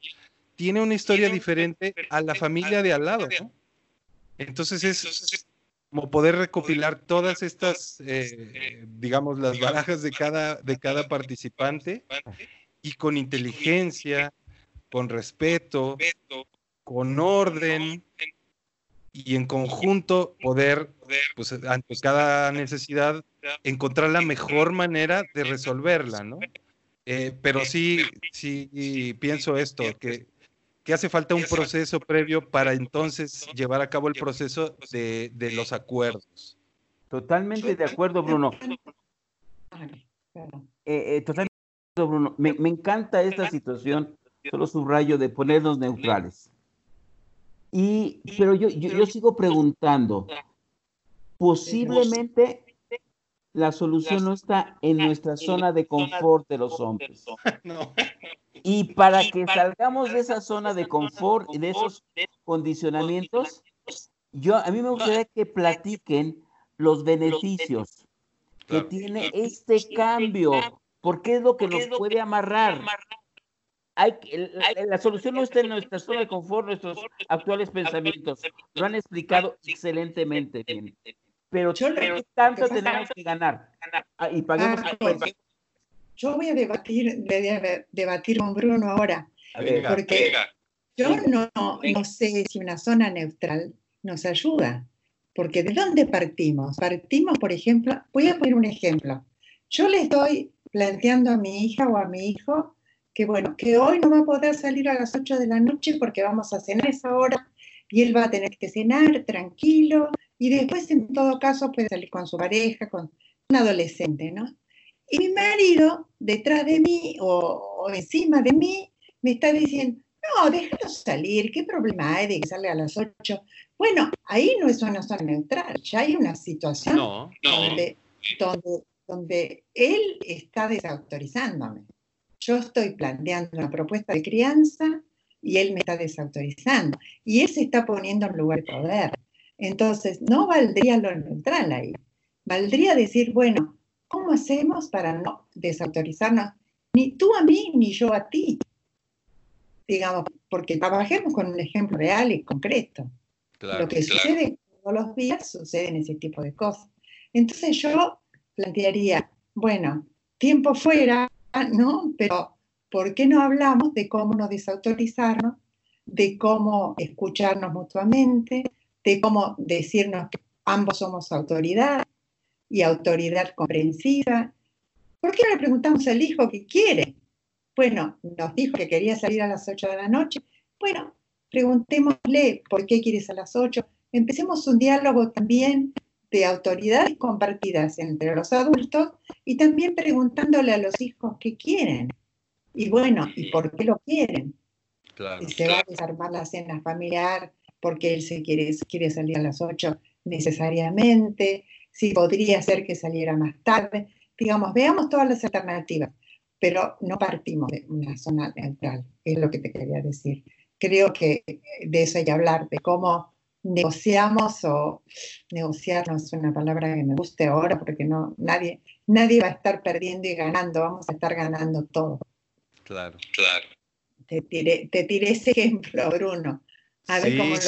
Speaker 3: tiene una historia diferente a la familia de al lado. Entonces es como poder recopilar todas estas, eh, digamos, las barajas de cada, de cada participante y con inteligencia, con respeto, con orden y en conjunto poder, pues ante cada necesidad, encontrar la mejor manera de resolverla, ¿no? Eh, pero sí, sí pienso esto, que que hace falta un proceso previo para entonces llevar a cabo el proceso de, los acuerdos.
Speaker 1: Totalmente de acuerdo, Bruno. Eh, eh, totalmente de acuerdo, Bruno. Me, encanta esta situación, solo subrayo, de ponernos neutrales. Y, pero yo, yo sigo preguntando, posiblemente la solución no está en nuestra zona de confort de los hombres. No. Y para que salgamos de esa zona de confort y de esos condicionamientos, yo a mí me gustaría que platiquen los beneficios que tiene este cambio, porque es lo que nos puede amarrar. Hay, la solución no está en nuestra zona de confort, nuestros actuales pensamientos. Lo han explicado excelentemente bien. Pero, tanto tenemos que ganar? Ah, y paguemos
Speaker 2: ah, yo voy a debatir, debatir con Bruno ahora, porque yo no, no sé si una zona neutral nos ayuda, porque ¿de dónde partimos? Partimos, por ejemplo, voy a poner un ejemplo. Yo le estoy planteando a mi hija o a mi hijo que, bueno, que hoy no va a poder salir a las 8 de la noche porque vamos a cenar esa hora y él va a tener que cenar tranquilo y después en todo caso puede salir con su pareja, con un adolescente, ¿no? Y mi marido, detrás de mí o, encima de mí, me está diciendo, no, déjalo salir, ¿qué problema hay de que salga a las 8? Bueno, ahí no es una zona neutral, ya hay una situación Donde, donde, él está desautorizándome. Yo estoy planteando una propuesta de crianza y él me está desautorizando. Y él se está poniendo en lugar de poder. Entonces, no valdría lo neutral ahí. Valdría decir, bueno, ¿Cómo hacemos para no desautorizarnos ni tú a mí ni yo a ti? Digamos, porque trabajemos con un ejemplo real y concreto. Lo que sucede todos los días sucede en ese tipo de cosas. Entonces yo plantearía, bueno, tiempo fuera, ¿no? Pero ¿por qué no hablamos de cómo no desautorizarnos, de cómo escucharnos mutuamente, de cómo decirnos que ambos somos autoridad, y autoridad comprensiva. ¿Por qué no le preguntamos al hijo qué quiere? Bueno, nos dijo que quería salir a las 8 de la noche. Bueno, preguntémosle por qué quieres a las 8. Empecemos un diálogo también de autoridades compartidas entre los adultos y también preguntándole a los hijos qué quieren. Y bueno, ¿y por qué lo quieren? Claro, y se va a desarmar la cena familiar porque él se quiere, quiere salir a las 8 necesariamente, si podría ser que saliera más tarde. Digamos, veamos todas las alternativas, pero no partimos de una zona neutral, es lo que te quería decir. Creo que de eso hay que hablar, de cómo negociamos o negociar no es una palabra que me guste ahora porque no, nadie, nadie va a estar perdiendo y ganando, vamos a estar ganando todo.
Speaker 3: Claro, claro.
Speaker 2: Te tiré, te tiré ese ejemplo, Bruno. A ver cómo, lo,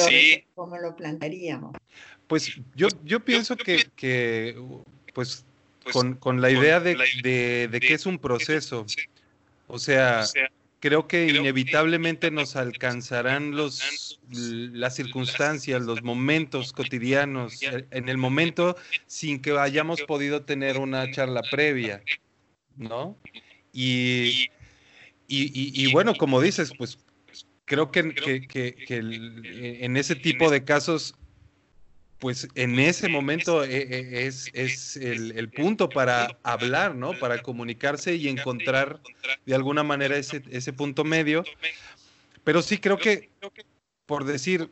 Speaker 2: cómo lo plantearíamos.
Speaker 3: Pues yo, yo pienso que, pues, pues con, la idea de, que es un proceso, o sea, creo que inevitablemente nos alcanzarán los, las circunstancias, los momentos cotidianos, en el momento sin que hayamos podido tener una charla previa, ¿no? Y, y, bueno, como dices, pues creo que, que en ese tipo de casos pues en ese momento eh, eh, es, es el, punto para hablar, ¿no? Para comunicarse y encontrar de alguna manera ese, ese punto medio. Pero sí creo que, por decir,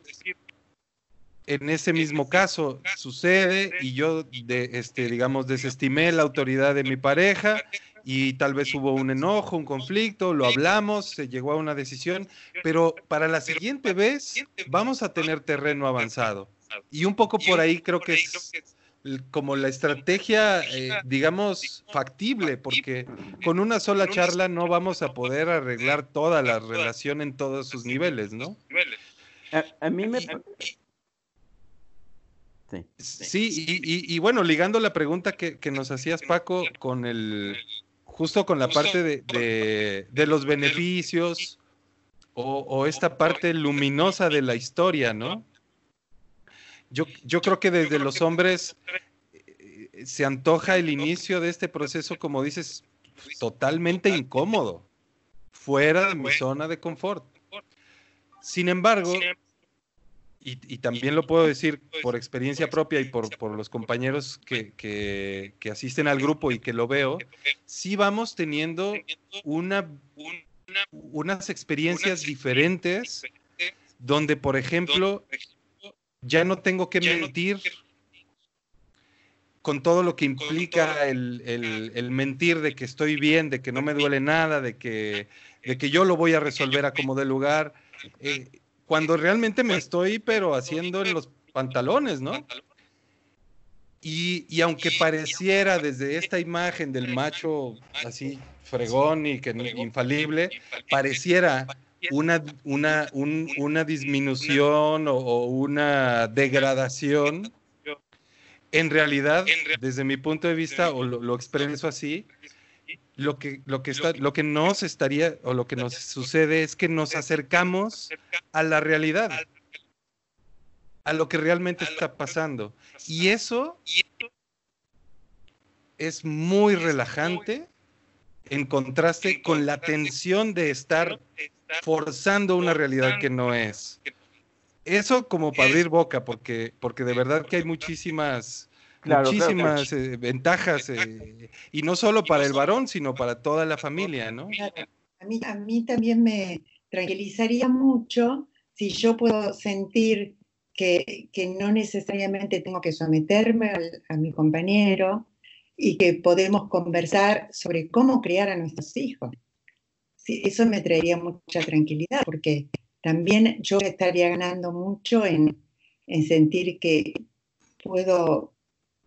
Speaker 3: en ese mismo caso sucede y yo, de, este, digamos, desestimé la autoridad de mi pareja y tal vez hubo un enojo, un conflicto, lo hablamos, se llegó a una decisión, pero para la siguiente vez vamos a tener terreno avanzado. Y un poco por ahí creo que es como la estrategia, eh, digamos, factible, porque con una sola charla no vamos a poder arreglar toda la relación en todos sus niveles, ¿no?
Speaker 1: A, mí me...
Speaker 3: Sí, y, bueno, ligando la pregunta que, nos hacías, Paco, con el, justo con la parte de, de, los beneficios o, esta parte luminosa de la historia, ¿no? Yo, yo creo que desde los hombres eh, se antoja el inicio de este proceso, como dices, totalmente incómodo, fuera de mi zona de confort. Sin embargo, y, también lo puedo decir por experiencia propia y por, los compañeros que, asisten al grupo y que lo veo, sí vamos teniendo una, unas experiencias diferentes donde, por ejemplo, ya no tengo que mentir con todo lo que implica el, mentir de que estoy bien, de que no me duele nada, de que, de que yo lo voy a resolver a como de lugar. Eh, cuando realmente me estoy, pero haciendo en los pantalones, ¿no? Y, aunque pareciera desde esta imagen del macho así fregón y que infalible, pareciera una, una, una disminución o, una degradación, en realidad, desde mi punto de vista, o lo, lo expreso así, lo que, lo que, está, lo que nos estaría o lo que nos sucede es que nos acercamos a la realidad, a lo que realmente está pasando. Y eso es muy relajante en contraste con la tensión de estar forzando una realidad que no es. Eso como para abrir boca, porque, porque de verdad que hay muchísimas muchísimas eh, ventajas, eh, y no solo para el varón, sino para toda la familia, ¿no?
Speaker 2: A mí, a mí también me tranquilizaría mucho si yo puedo sentir que, que no necesariamente tengo que someterme a mi compañero y que podemos conversar sobre cómo criar a nuestros hijos. Eso me traería mucha tranquilidad, porque también yo estaría ganando mucho en, en sentir que puedo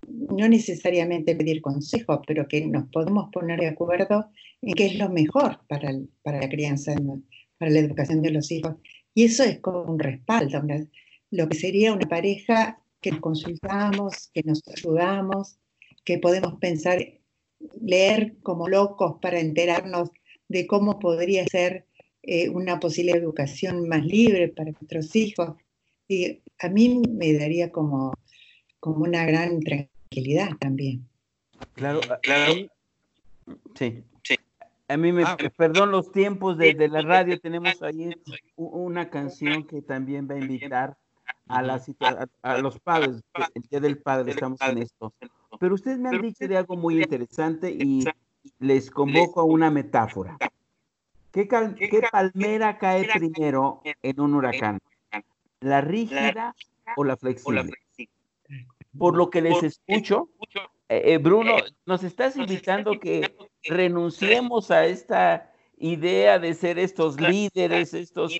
Speaker 2: no necesariamente pedir consejos, pero que nos podemos poner de acuerdo en qué es lo mejor para, la crianza, para la educación de los hijos. Y eso es como un respaldo, lo que sería una pareja que nos consultamos, que nos ayudamos, que podemos pensar, leer como locos para enterarnos de cómo podría ser eh, una posible educación más libre para nuestros hijos. Y a mí me daría como, como una gran tranquilidad también.
Speaker 1: Claro, claro. Sí. sí. A mí me, ah, perdón los tiempos de, la radio, tenemos ahí una canción que también va a invitar a, la, a, los padres, el Día del Padre, estamos en esto. Pero ustedes me han dicho de algo muy interesante y les convoco a una metáfora. ¿Qué, ¿Qué, palmera cae primero en un huracán? ¿La rígida o la flexible? por lo que les escucho, eh, eh, Bruno, nos estás invitando que renunciemos a esta idea de ser estos líderes, estos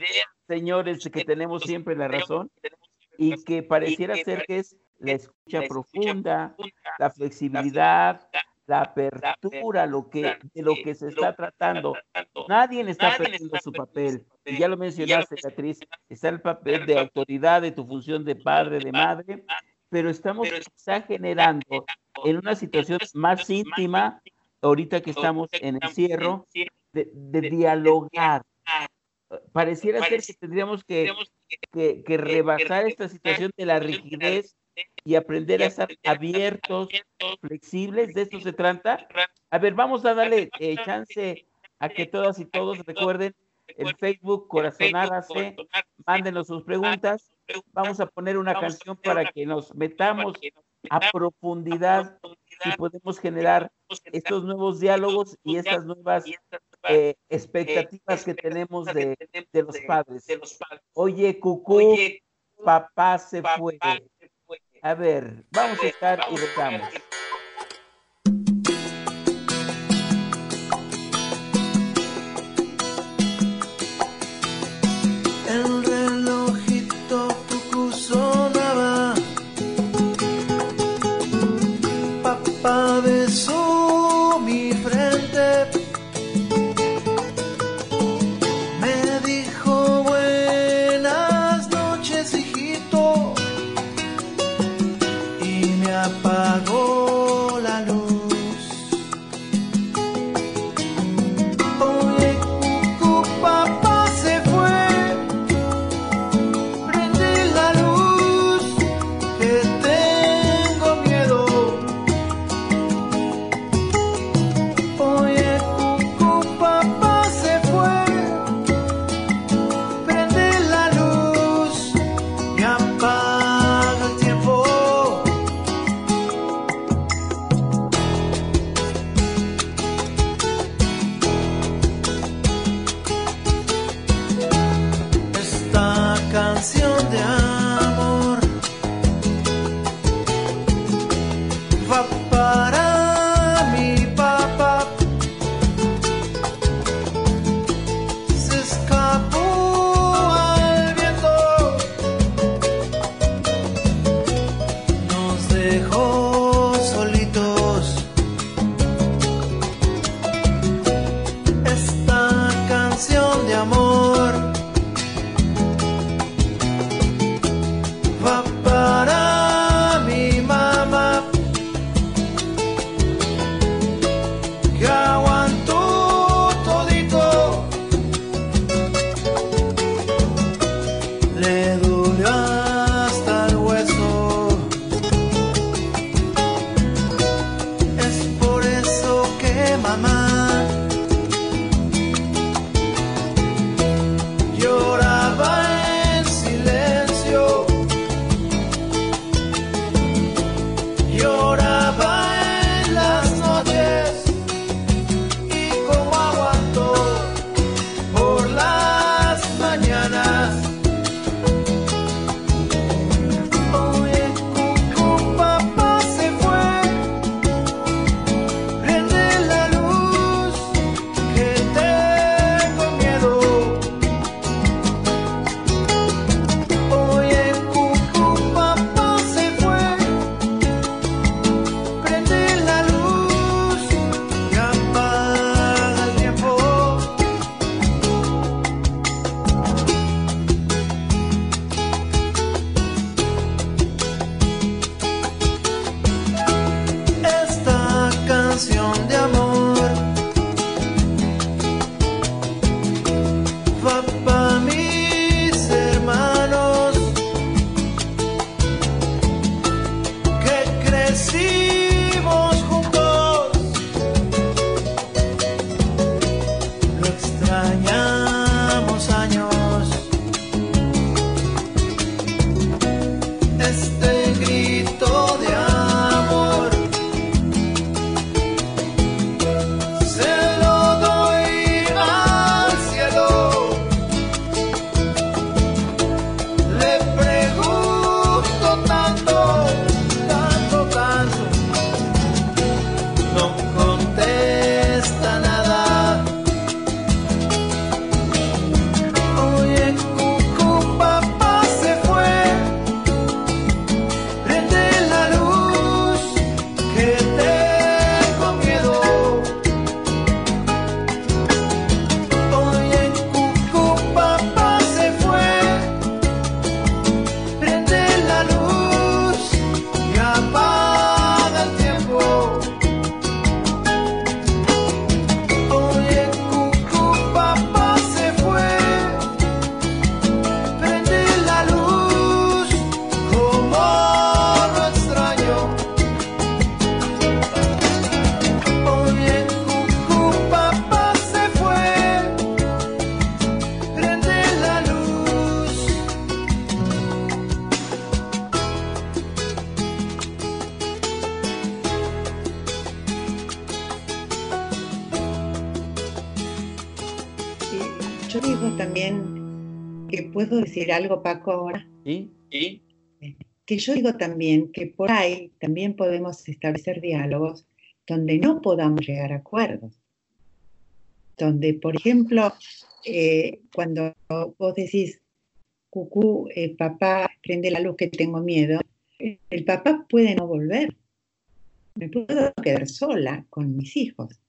Speaker 1: señores que tenemos siempre la razón y que pareciera ser que es la escucha profunda, la flexibilidad, la apertura, lo que, de lo que se está tratando. Nadie está perdiendo su papel. Y ya lo mencionaste, Beatriz, está el papel de autoridad de tu función de padre, de madre, pero estamos quizá generando en una situación más íntima, ahorita que estamos en encierro, de, de dialogar. Pareciera ser que tendríamos que, que, que rebasar esta situación de la rigidez y aprender a estar abiertos, flexibles, de esto se trata. A ver, vamos a darle eh, chance a que todas y todos recuerden el Facebook Corazonárase, mándenos sus preguntas vamos a poner una canción para que nos metamos a profundidad y podemos generar estos nuevos diálogos y estas nuevas eh, expectativas que tenemos de, los padres. Oye, Cucú,
Speaker 5: papá se fue. A ver, vamos a estar y rezamos.
Speaker 2: Algo, Paco, ahora.
Speaker 5: ¿Sí?
Speaker 2: que yo digo también que por ahí también podemos establecer diálogos donde no podamos llegar a acuerdos. Donde, por ejemplo, eh, cuando vos decís, cucú, eh, papá, prende la luz que tengo miedo, el papá puede no volver. Me puedo quedar sola con mis hijos.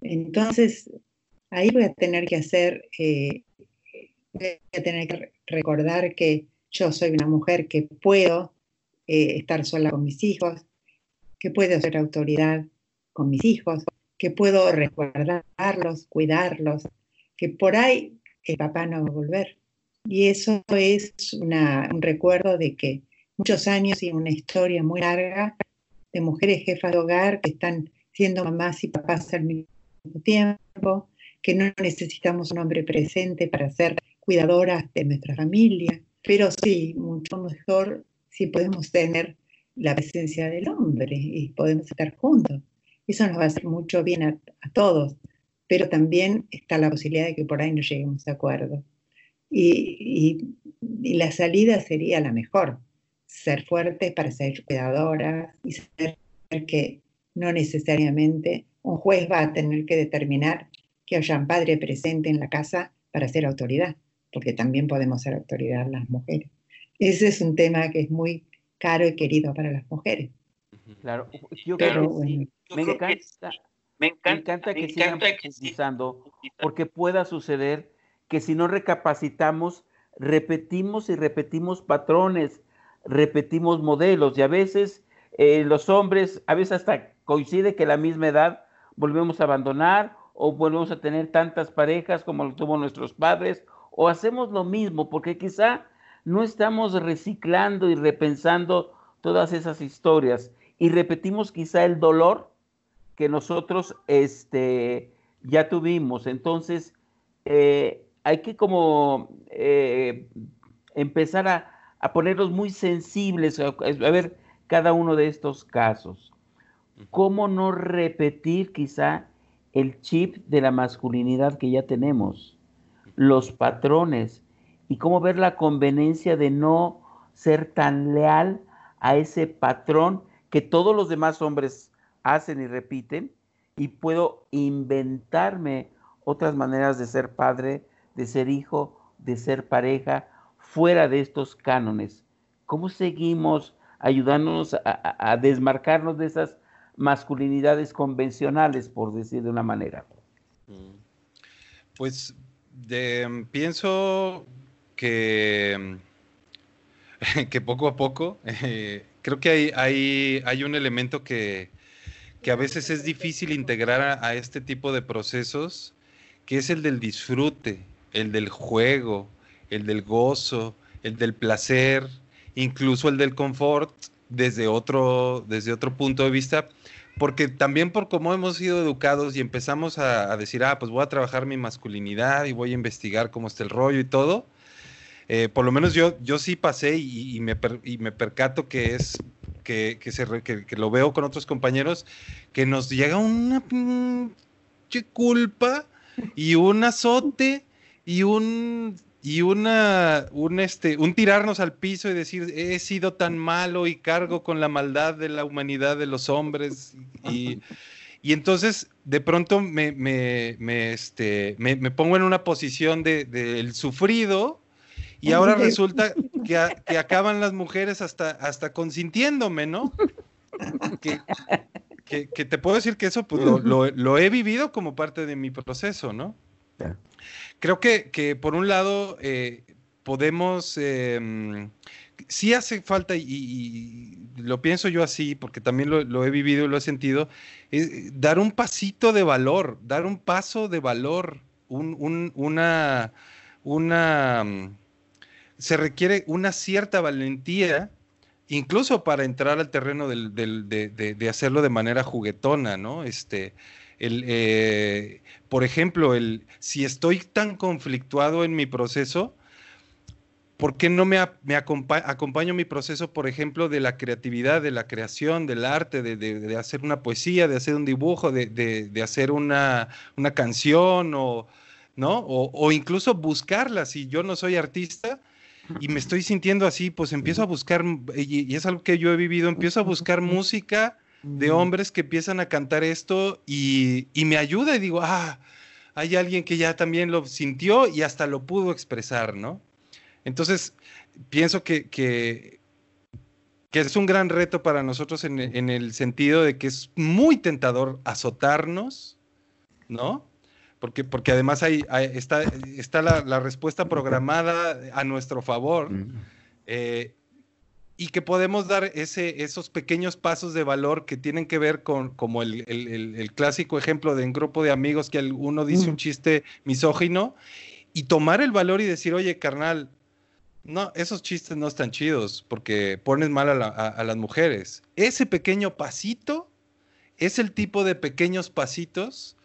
Speaker 2: Entonces, ahí voy a tener que hacer, eh, voy a tener que recordar que yo soy una mujer que puedo estar sola con mis hijos, que puedo ser autoridad con mis hijos, que puedo resguardarlos, cuidarlos, que por ahí el papá no va a volver. Y eso es un recuerdo de que muchos años y una historia muy larga de mujeres jefas de hogar que están siendo mamás y papás al mismo tiempo, que no necesitamos un hombre presente para ser cuidadoras de nuestra familia, pero sí, mucho mejor si podemos tener la presencia del hombre y podemos estar juntos. Eso nos va a hacer mucho bien a, todos, pero también está la posibilidad de que por ahí no lleguemos a acuerdo. Y, la salida sería la mejor, ser fuertes para ser cuidadoras y saber que no necesariamente un juez va a tener que determinar que haya un padre presente en la casa para ser autoridad, porque también podemos ser autoridad las mujeres. Ese es un tema que es muy caro y querido para las mujeres.
Speaker 1: Claro, yo creo que me, encanta, me, encanta, que sigan profundizando porque pueda suceder que si no recapacitamos, repetimos y repetimos patrones, repetimos modelos y a veces eh, los hombres, a veces hasta coincide que a la misma edad volvemos a abandonar o volvemos a tener tantas parejas como lo tuvo nuestros padres o hacemos lo mismo porque quizá no estamos reciclando y repensando todas esas historias y repetimos quizá el dolor que nosotros este, ya tuvimos. Entonces, eh, hay que como eh, empezar a, a, ponerlos muy sensibles a, ver cada uno de estos casos. ¿Cómo no repetir quizá el chip de la masculinidad que ya tenemos? Los patrones y cómo ver la conveniencia de no ser tan leal a ese patrón que todos los demás hombres hacen y repiten y puedo inventarme otras maneras de ser padre, de ser hijo, de ser pareja, fuera de estos cánones. ¿Cómo seguimos ayudándonos a, desmarcarnos de esas masculinidades convencionales, por decir de una manera? Mm.
Speaker 3: Pienso que, que poco a poco eh, creo que hay, hay, hay un elemento que, que, a veces es difícil integrar a, este tipo de procesos, que es el del disfrute, el del juego, el del gozo, el del placer, incluso el del confort desde otro, desde otro punto de vista, porque también por cómo hemos sido educados y empezamos a, decir, ah, pues voy a trabajar mi masculinidad y voy a investigar cómo está el rollo y todo, eh, por lo menos yo, yo sí pasé y, me, percato que es que, se, lo veo con otros compañeros, que nos llega una culpa y un azote y un y una un este un tirarnos al piso y decir he sido tan malo y cargo con la maldad de la humanidad de los hombres y, entonces de pronto me, este, me, pongo en una posición del de, sufrido y ahora resulta que, acaban las mujeres hasta, hasta consintiéndome, ¿no? Que, te puedo decir que eso pues, lo, he vivido como parte de mi proceso, ¿no? Creo que, por un lado eh, podemos, em, sí hace falta, y, lo pienso yo así, porque también lo, he vivido y lo he sentido, dar un pasito de valor, dar un paso de valor, una, una se requiere una cierta valentía, incluso para entrar al terreno de, hacerlo de manera juguetona, ¿no? Este, el, eh, por ejemplo, el, si estoy tan conflictuado en mi proceso, ¿por qué no me, me acompaño mi proceso, por ejemplo, de la creatividad, de la creación, del arte, de, hacer una poesía, de hacer un dibujo, de, hacer una, canción o, ¿no? O, o, incluso buscarla, si yo no soy artista, y me estoy sintiendo así, pues empiezo a buscar, y, es algo que yo he vivido, empiezo a buscar música de hombres que empiezan a cantar esto y, me ayuda y digo, ah, hay alguien que ya también lo sintió y hasta lo pudo expresar, ¿no? Entonces, pienso que, que, es un gran reto para nosotros en, en, el sentido de que es muy tentador azotarnos, ¿no? porque, porque además hay, está, está la, respuesta programada a nuestro favor eh, y que podemos dar ese, esos pequeños pasos de valor que tienen que ver con como el, el, clásico ejemplo de un grupo de amigos que uno dice un chiste misógino y tomar el valor y decir, oye, carnal, no, esos chistes no están chidos porque pones mal a, a las mujeres. Ese pequeño pasito es el tipo de pequeños pasitos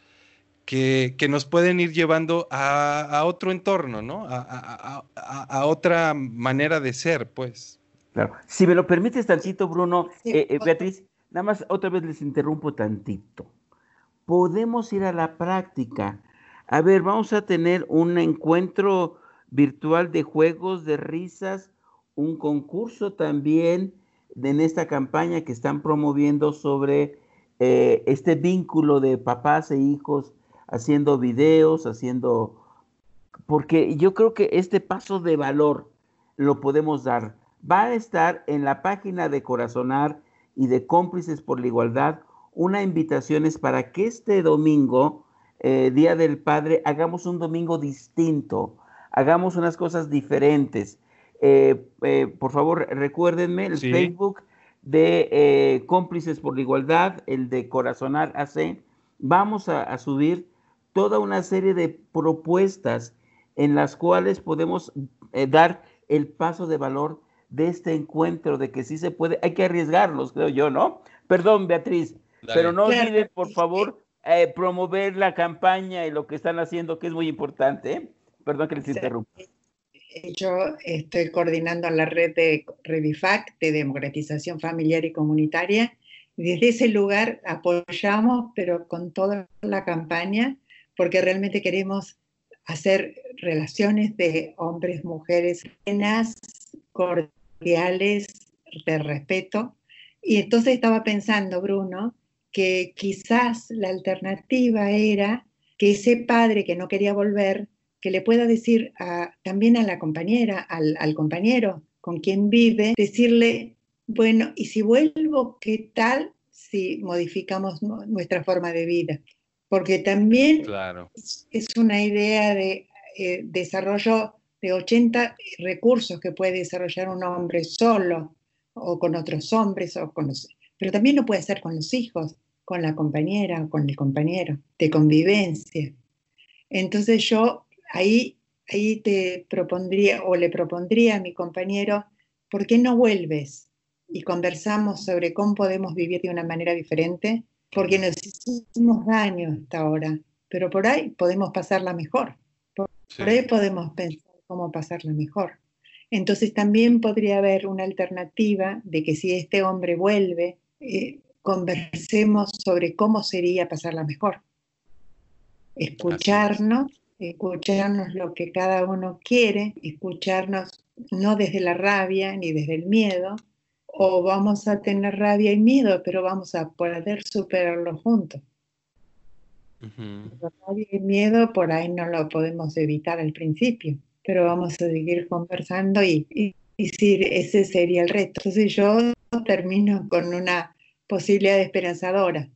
Speaker 3: que, nos pueden ir llevando a, otro entorno, ¿no? A, otra manera de ser, pues.
Speaker 1: Claro. Si me lo permites tantito, Bruno, eh, eh, Beatriz, nada más otra vez les interrumpo tantito. Podemos ir a la práctica. A ver, vamos a tener un encuentro virtual de juegos, de risas, un concurso también en esta campaña que están promoviendo sobre eh, este vínculo de papás e hijos haciendo videos, haciendo... Porque yo creo que este paso de valor lo podemos dar. Va a estar en la página de Corazonar y de Cómplices por la Igualdad una invitación es para que este domingo, eh, Día del Padre, hagamos un domingo distinto, hagamos unas cosas diferentes. Eh, eh, por favor, recuérdenme el Facebook de Cómplices por la Igualdad, el de Corazonar AC. Vamos a subir toda una serie de propuestas en las cuales podemos dar el paso de valor de este encuentro, de que sí se puede, hay que arriesgarlos, creo yo, ¿no? Perdón, Beatriz, pero no olviden, por favor, eh, promover la campaña y lo que están haciendo, que es muy importante. ¿eh? Perdón que les interrumpa.
Speaker 2: Yo estoy coordinando la red de Revifac, de democratización familiar y comunitaria. Desde ese lugar apoyamos, pero con toda la campaña, porque realmente queremos hacer relaciones de hombres, mujeres, llenas, cordiales, de respeto. Y entonces estaba pensando, Bruno, que quizás la alternativa era que ese padre que no quería volver, que le pueda decir también a la compañera, al, al compañero con quien vive, decirle, bueno, y si vuelvo, ¿qué tal si modificamos nuestra forma de vida? porque también es una idea de eh, desarrollo de 80 recursos que puede desarrollar un hombre solo o con otros hombres, o con pero también lo puede hacer con los hijos, con la compañera o con el compañero, de convivencia. Entonces yo ahí, ahí te propondría o le propondría a mi compañero, ¿por qué no vuelves? Y conversamos sobre cómo podemos vivir de una manera diferente porque nos hicimos daño hasta ahora, pero por ahí podemos pasarla mejor. Por, ahí podemos pensar cómo pasarla mejor. Entonces también podría haber una alternativa de que si este hombre vuelve, eh, conversemos sobre cómo sería pasarla mejor. Escucharnos, escucharnos lo que cada uno quiere, escucharnos no desde la rabia ni desde el miedo, o vamos a tener rabia y miedo, pero vamos a poder superarlo juntos. Rabia y miedo por ahí no lo podemos evitar al principio, pero vamos a seguir conversando y, y, ese sería el reto. Entonces yo termino con una posibilidad esperanzadora,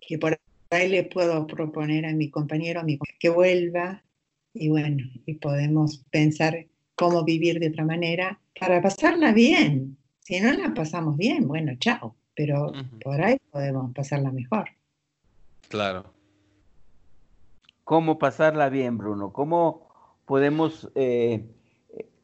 Speaker 2: que por ahí le puedo proponer a mi compañero, a mi que vuelva y bueno, y podemos pensar cómo vivir de otra manera para pasarla bien, si no la pasamos bien, bueno, chao, pero por ahí podemos pasarla mejor.
Speaker 3: Claro.
Speaker 1: ¿Cómo pasarla bien, Bruno? ¿Cómo podemos eh,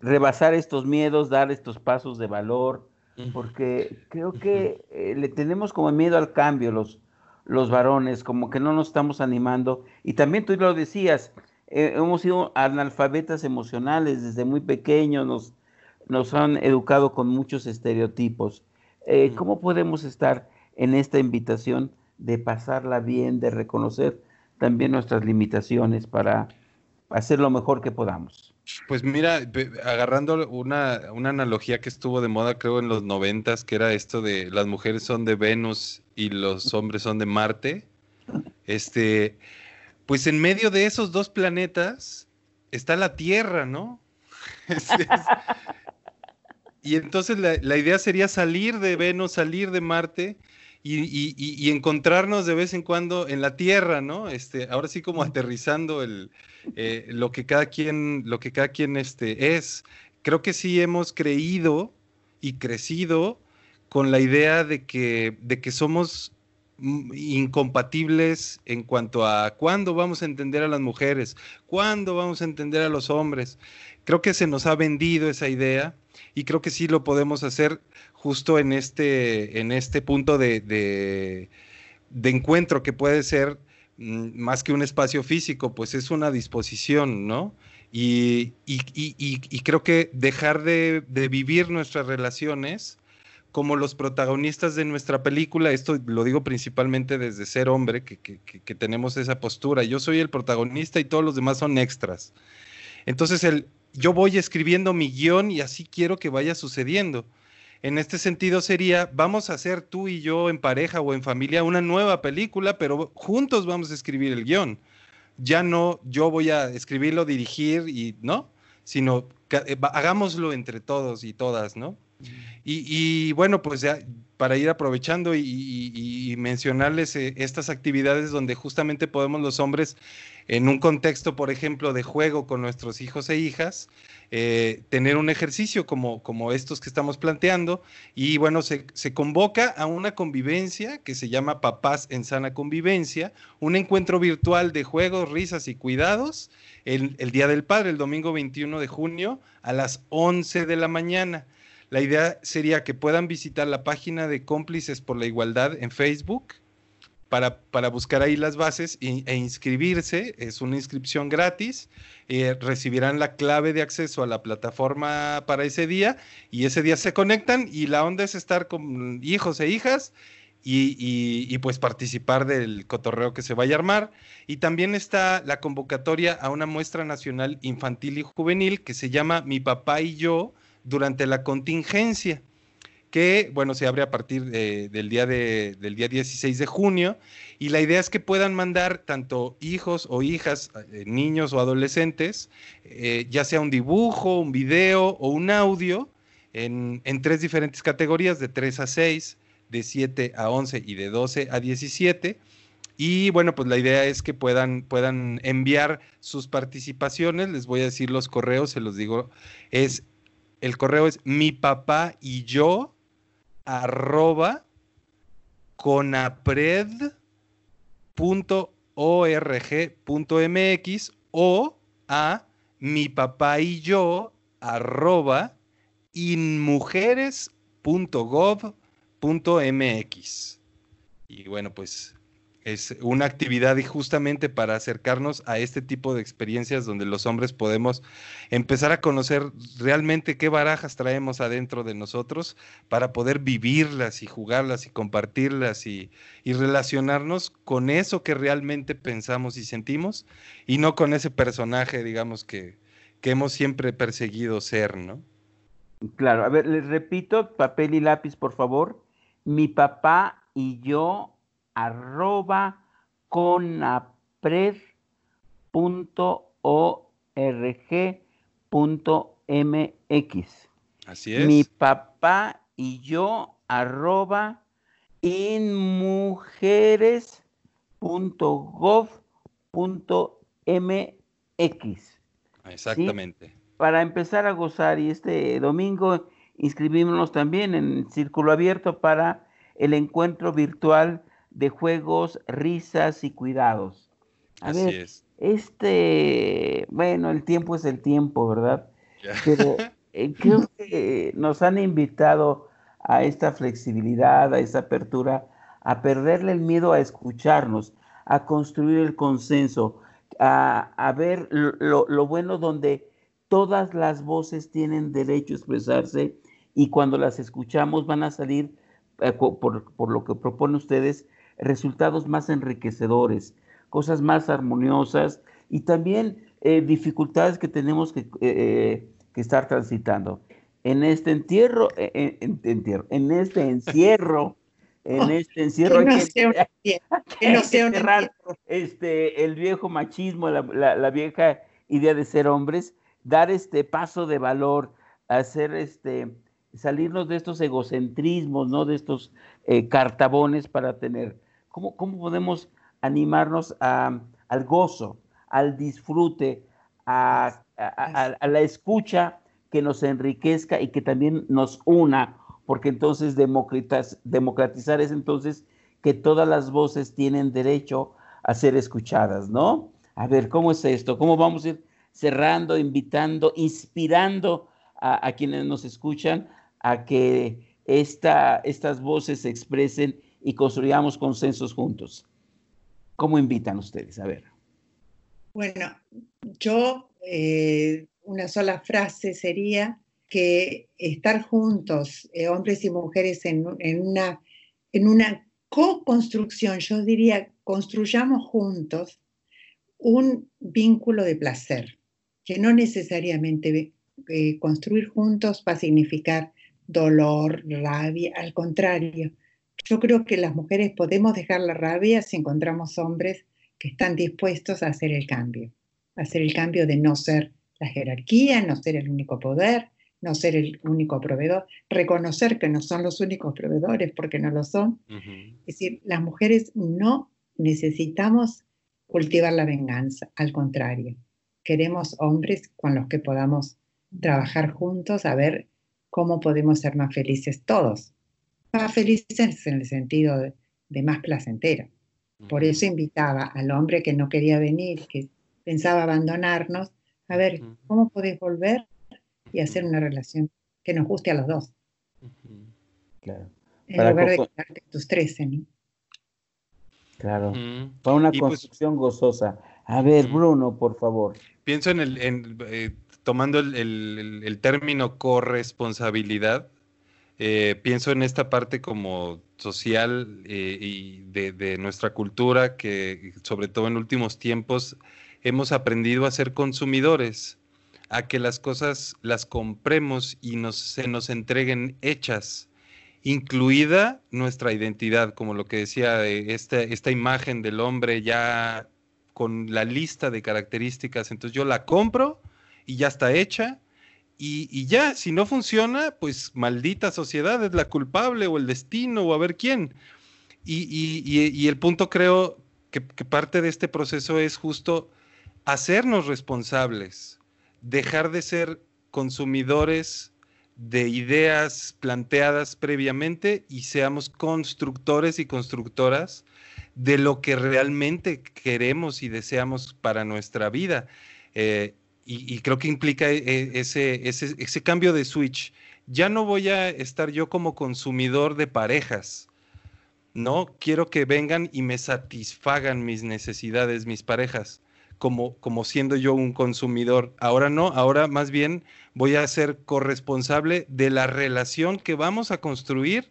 Speaker 1: rebasar estos miedos, dar estos pasos de valor? Porque creo que eh, le tenemos como miedo al cambio los, los varones, como que no nos estamos animando. Y también tú lo decías, eh, hemos sido analfabetas emocionales desde muy pequeños, nos nos han educado con muchos estereotipos. Eh, ¿Cómo podemos estar en esta invitación de pasarla bien, de reconocer también nuestras limitaciones para hacer lo mejor que podamos?
Speaker 3: Pues mira, agarrando una, analogía que estuvo de moda, creo, en los noventas, que era esto de las mujeres son de Venus y los hombres son de Marte. Este, pues en medio de esos dos planetas está la Tierra, ¿no? y entonces la, idea sería salir de Venus, salir de Marte y, encontrarnos de vez en cuando en la Tierra, ¿no? Este, ahora sí como aterrizando el, eh, lo que cada quien, lo que cada quien este, es. Creo que sí hemos creído y crecido con la idea de que, de que somos incompatibles en cuanto a cuándo vamos a entender a las mujeres, cuándo vamos a entender a los hombres. Creo que se nos ha vendido esa idea y creo que sí lo podemos hacer justo en este, en este punto de, de, encuentro que puede ser mm, más que un espacio físico, pues es una disposición, ¿no? Y, y, y, creo que dejar de, de, vivir nuestras relaciones como los protagonistas de nuestra película, esto lo digo principalmente desde ser hombre, que, que, que tenemos esa postura, yo soy el protagonista y todos los demás son extras. Entonces el, yo voy escribiendo mi guion y así quiero que vaya sucediendo. En este sentido sería, vamos a hacer tú y yo en pareja o en familia una nueva película, pero juntos vamos a escribir el guion. Ya no yo voy a escribirlo, dirigir y no, sino eh, hagámoslo entre todos y todas, ¿no? Y, bueno, pues ya para ir aprovechando y, mencionarles eh, estas actividades donde justamente podemos los hombres en un contexto, por ejemplo, de juego con nuestros hijos e hijas, eh, tener un ejercicio como, estos que estamos planteando y bueno, se, convoca a una convivencia que se llama Papás en Sana Convivencia, un encuentro virtual de juegos, risas y cuidados el, el Día del Padre, el domingo 21 de junio a las 11 de la mañana. La idea sería que puedan visitar la página de Cómplices por la Igualdad en Facebook para, buscar ahí las bases e, inscribirse. Es una inscripción gratis. Eh, recibirán la clave de acceso a la plataforma para ese día y ese día se conectan y la onda es estar con hijos e hijas y, y, pues participar del cotorreo que se vaya a armar. Y también está la convocatoria a una muestra nacional infantil y juvenil que se llama Mi papá y yo durante la contingencia que, bueno, se abre a partir del, día del día 16 de junio. Y la idea es que puedan mandar tanto hijos o hijas, eh, niños o adolescentes, eh, ya sea un dibujo, un video o un audio, en, tres diferentes categorías, de 3 a 6, de 7 a 11 y de 12 a 17. Y bueno, pues la idea es que puedan, puedan enviar sus participaciones. Les voy a decir los correos, se los digo. Es, el correo es mi papá y yo arroba conapred.org.mx o a mi papá y yo arroba inmujeres.gov.mx. Y bueno, pues es una actividad y justamente para acercarnos a este tipo de experiencias donde los hombres podemos empezar a conocer realmente qué barajas traemos adentro de nosotros para poder vivirlas y jugarlas y compartirlas y, relacionarnos con eso que realmente pensamos y sentimos y no con ese personaje, digamos, que, que hemos siempre perseguido ser, ¿no?
Speaker 1: Claro, a ver, les repito, papel y lápiz, por favor. Mi papá y yo arroba conapred.org.mx.
Speaker 3: Así es.
Speaker 1: Mi papá y yo arroba inmujeres.gov.mx.
Speaker 3: Exactamente.
Speaker 1: Para empezar a gozar y este domingo inscribimos también en Círculo Abierto para el encuentro virtual de juegos, risas y cuidados. A Así ver, es. este, bueno, el tiempo es el tiempo, ¿verdad? Pero eh, creo que nos han invitado a esta flexibilidad, a esta apertura, a perderle el miedo a escucharnos, a construir el consenso, a, ver lo, lo, bueno donde todas las voces tienen derecho a expresarse y cuando las escuchamos van a salir, eh, por, por, lo que proponen ustedes, resultados más enriquecedores, cosas más armoniosas y también eh, dificultades que tenemos que, eh, eh, que, estar transitando. En este entierro, en, entierro, en este encierro, en este encierro hay que, este, el viejo machismo, la, la, vieja idea de ser hombres, dar este paso de valor, hacer este, salirnos de estos egocentrismos, ¿no? De estos cartabones para tener. ¿Cómo, cómo podemos animarnos a, al gozo, al disfrute, a, la escucha que nos enriquezca y que también nos una, porque entonces democratizar es entonces que todas las voces tienen derecho a ser escuchadas, ¿no? A ver, ¿cómo es esto? ¿Cómo vamos a ir cerrando, invitando, inspirando a, quienes nos escuchan a que esta, estas voces se expresen y construyamos consensos juntos? ¿Cómo invitan ustedes? A ver.
Speaker 2: Bueno, yo eh, una sola frase sería que estar juntos, eh, hombres y mujeres, en, una, en una co-construcción, yo diría, construyamos juntos un vínculo de placer, que no necesariamente eh, construir juntos va a significar dolor, rabia, al contrario. Yo creo que las mujeres podemos dejar la rabia si encontramos hombres que están dispuestos a hacer el cambio, a hacer el cambio de no ser la jerarquía, no ser el único poder, no ser el único proveedor, reconocer que no son los únicos proveedores porque no lo son. Es decir, las mujeres no necesitamos cultivar la venganza, al contrario, queremos hombres con los que podamos trabajar juntos a ver cómo podemos ser más felices todos. Más felices en el sentido de más placentero. Por eso invitaba al hombre que no quería venir, que pensaba abandonarnos, a ver cómo podés volver y hacer una relación que nos guste a los dos. Claro. En lugar de quedarte tus 13, ¿no?
Speaker 1: Claro. Para una pues construcción gozosa. A ver, Bruno, por favor.
Speaker 3: Pienso en el, eh, tomando el, término corresponsabilidad, eh, pienso en esta parte como social eh, y de, nuestra cultura que sobre todo en últimos tiempos hemos aprendido a ser consumidores, a que las cosas las compremos y nos, se nos entreguen hechas, incluida nuestra identidad, como lo que decía esta, esta imagen del hombre ya con la lista de características, entonces yo la compro y ya está hecha y, ya, si no funciona, pues maldita sociedad es la culpable o el destino o a ver quién. Y, el punto creo que, que, parte de este proceso es justo hacernos responsables, dejar de ser consumidores de ideas planteadas previamente y seamos constructores y constructoras de lo que realmente queremos y deseamos para nuestra vida. Eh, y, creo que implica e, e, ese, ese, ese, cambio de switch. Ya no voy a estar yo como consumidor de parejas, ¿no? Quiero que vengan y me satisfagan mis necesidades, mis parejas, como, como siendo yo un consumidor. Ahora no, ahora más bien voy a ser corresponsable de la relación que vamos a construir,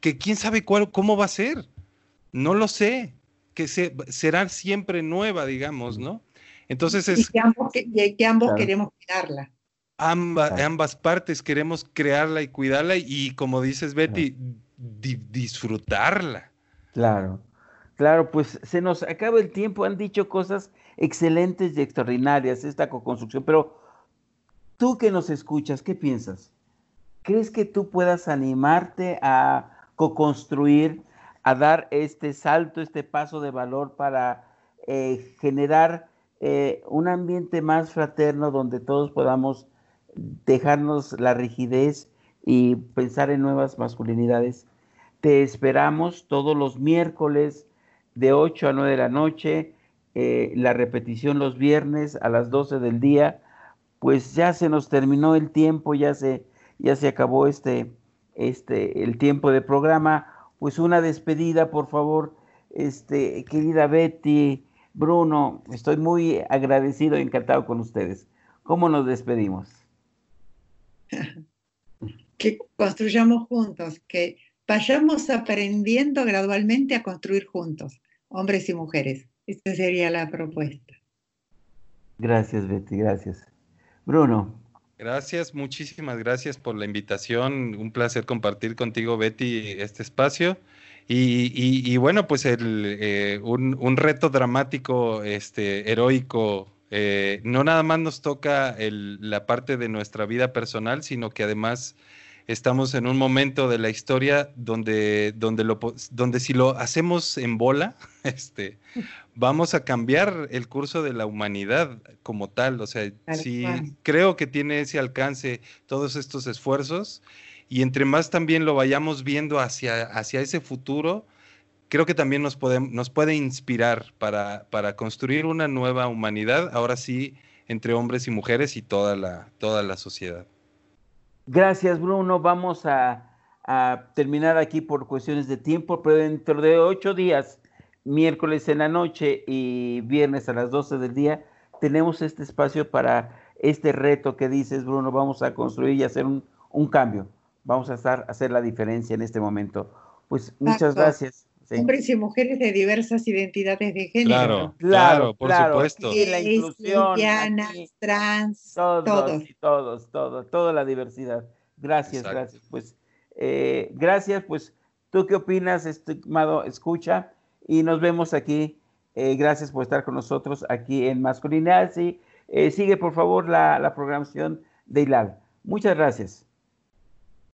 Speaker 3: que quién sabe cuál, cómo va a ser. No lo sé, que será siempre nueva, digamos, ¿no? Entonces es...
Speaker 2: Y que ambos, queremos cuidarla.
Speaker 3: ambas partes queremos crearla y cuidarla y como dices Betty, disfrutarla.
Speaker 1: Claro, claro, pues se nos acaba el tiempo, han dicho cosas excelentes y extraordinarias esta co-construcción, pero tú que nos escuchas, ¿qué piensas? ¿Crees que tú puedas animarte a co-construir, a dar este salto, este paso de valor para eh, generar eh, un ambiente más fraterno donde todos podamos dejarnos la rigidez y pensar en nuevas masculinidades. Te esperamos todos los miércoles de 8 a 9 de la noche, eh, la repetición los viernes a las 12 del día. Pues ya se nos terminó el tiempo, ya se, ya se acabó este, este, el tiempo de programa. Pues una despedida, por favor, este, querida Betty, Bruno, estoy muy agradecido y encantado con ustedes. ¿Cómo nos despedimos?
Speaker 2: Que construyamos juntos, que vayamos aprendiendo gradualmente a construir juntos, hombres y mujeres. Esta sería la propuesta.
Speaker 1: Gracias, Betty, gracias. Bruno.
Speaker 3: Gracias, muchísimas gracias por la invitación. Un placer compartir contigo, Betty, este espacio. Y, bueno, pues el, eh, un, reto dramático, este, heroico, eh, no nada más nos toca la parte de nuestra vida personal, sino que además estamos en un momento de la historia donde, donde, lo, donde si lo hacemos en bola, este, vamos a cambiar el curso de la humanidad como tal. O sea, sí, creo que tiene ese alcance todos estos esfuerzos y entre más también lo vayamos viendo hacia, hacia ese futuro, creo que también nos, puede, nos puede inspirar para, para construir una nueva humanidad, ahora sí, entre hombres y mujeres y toda la, toda la sociedad.
Speaker 1: Gracias, Bruno. Vamos a, terminar aquí por cuestiones de tiempo, pero dentro de ocho días, miércoles en la noche y viernes a las doce del día, tenemos este espacio para este reto que dices, Bruno. Vamos a construir y hacer un, cambio. Vamos a estar, hacer la diferencia en este momento. Pues muchas gracias.
Speaker 2: Hombres y mujeres de diversas identidades de género.
Speaker 3: Claro, claro, por supuesto.
Speaker 1: Y la inclusión.
Speaker 2: trans,
Speaker 1: todos, todos. todos, todos, toda la diversidad. Gracias, gracias. Pues, eh, gracias, pues, ¿tú qué opinas, estimado escucha? Y nos vemos aquí. Eh, gracias por estar con nosotros aquí en Masculinidad. Sí, eh, sigue, por favor, la, la programación de ILAL. Muchas gracias.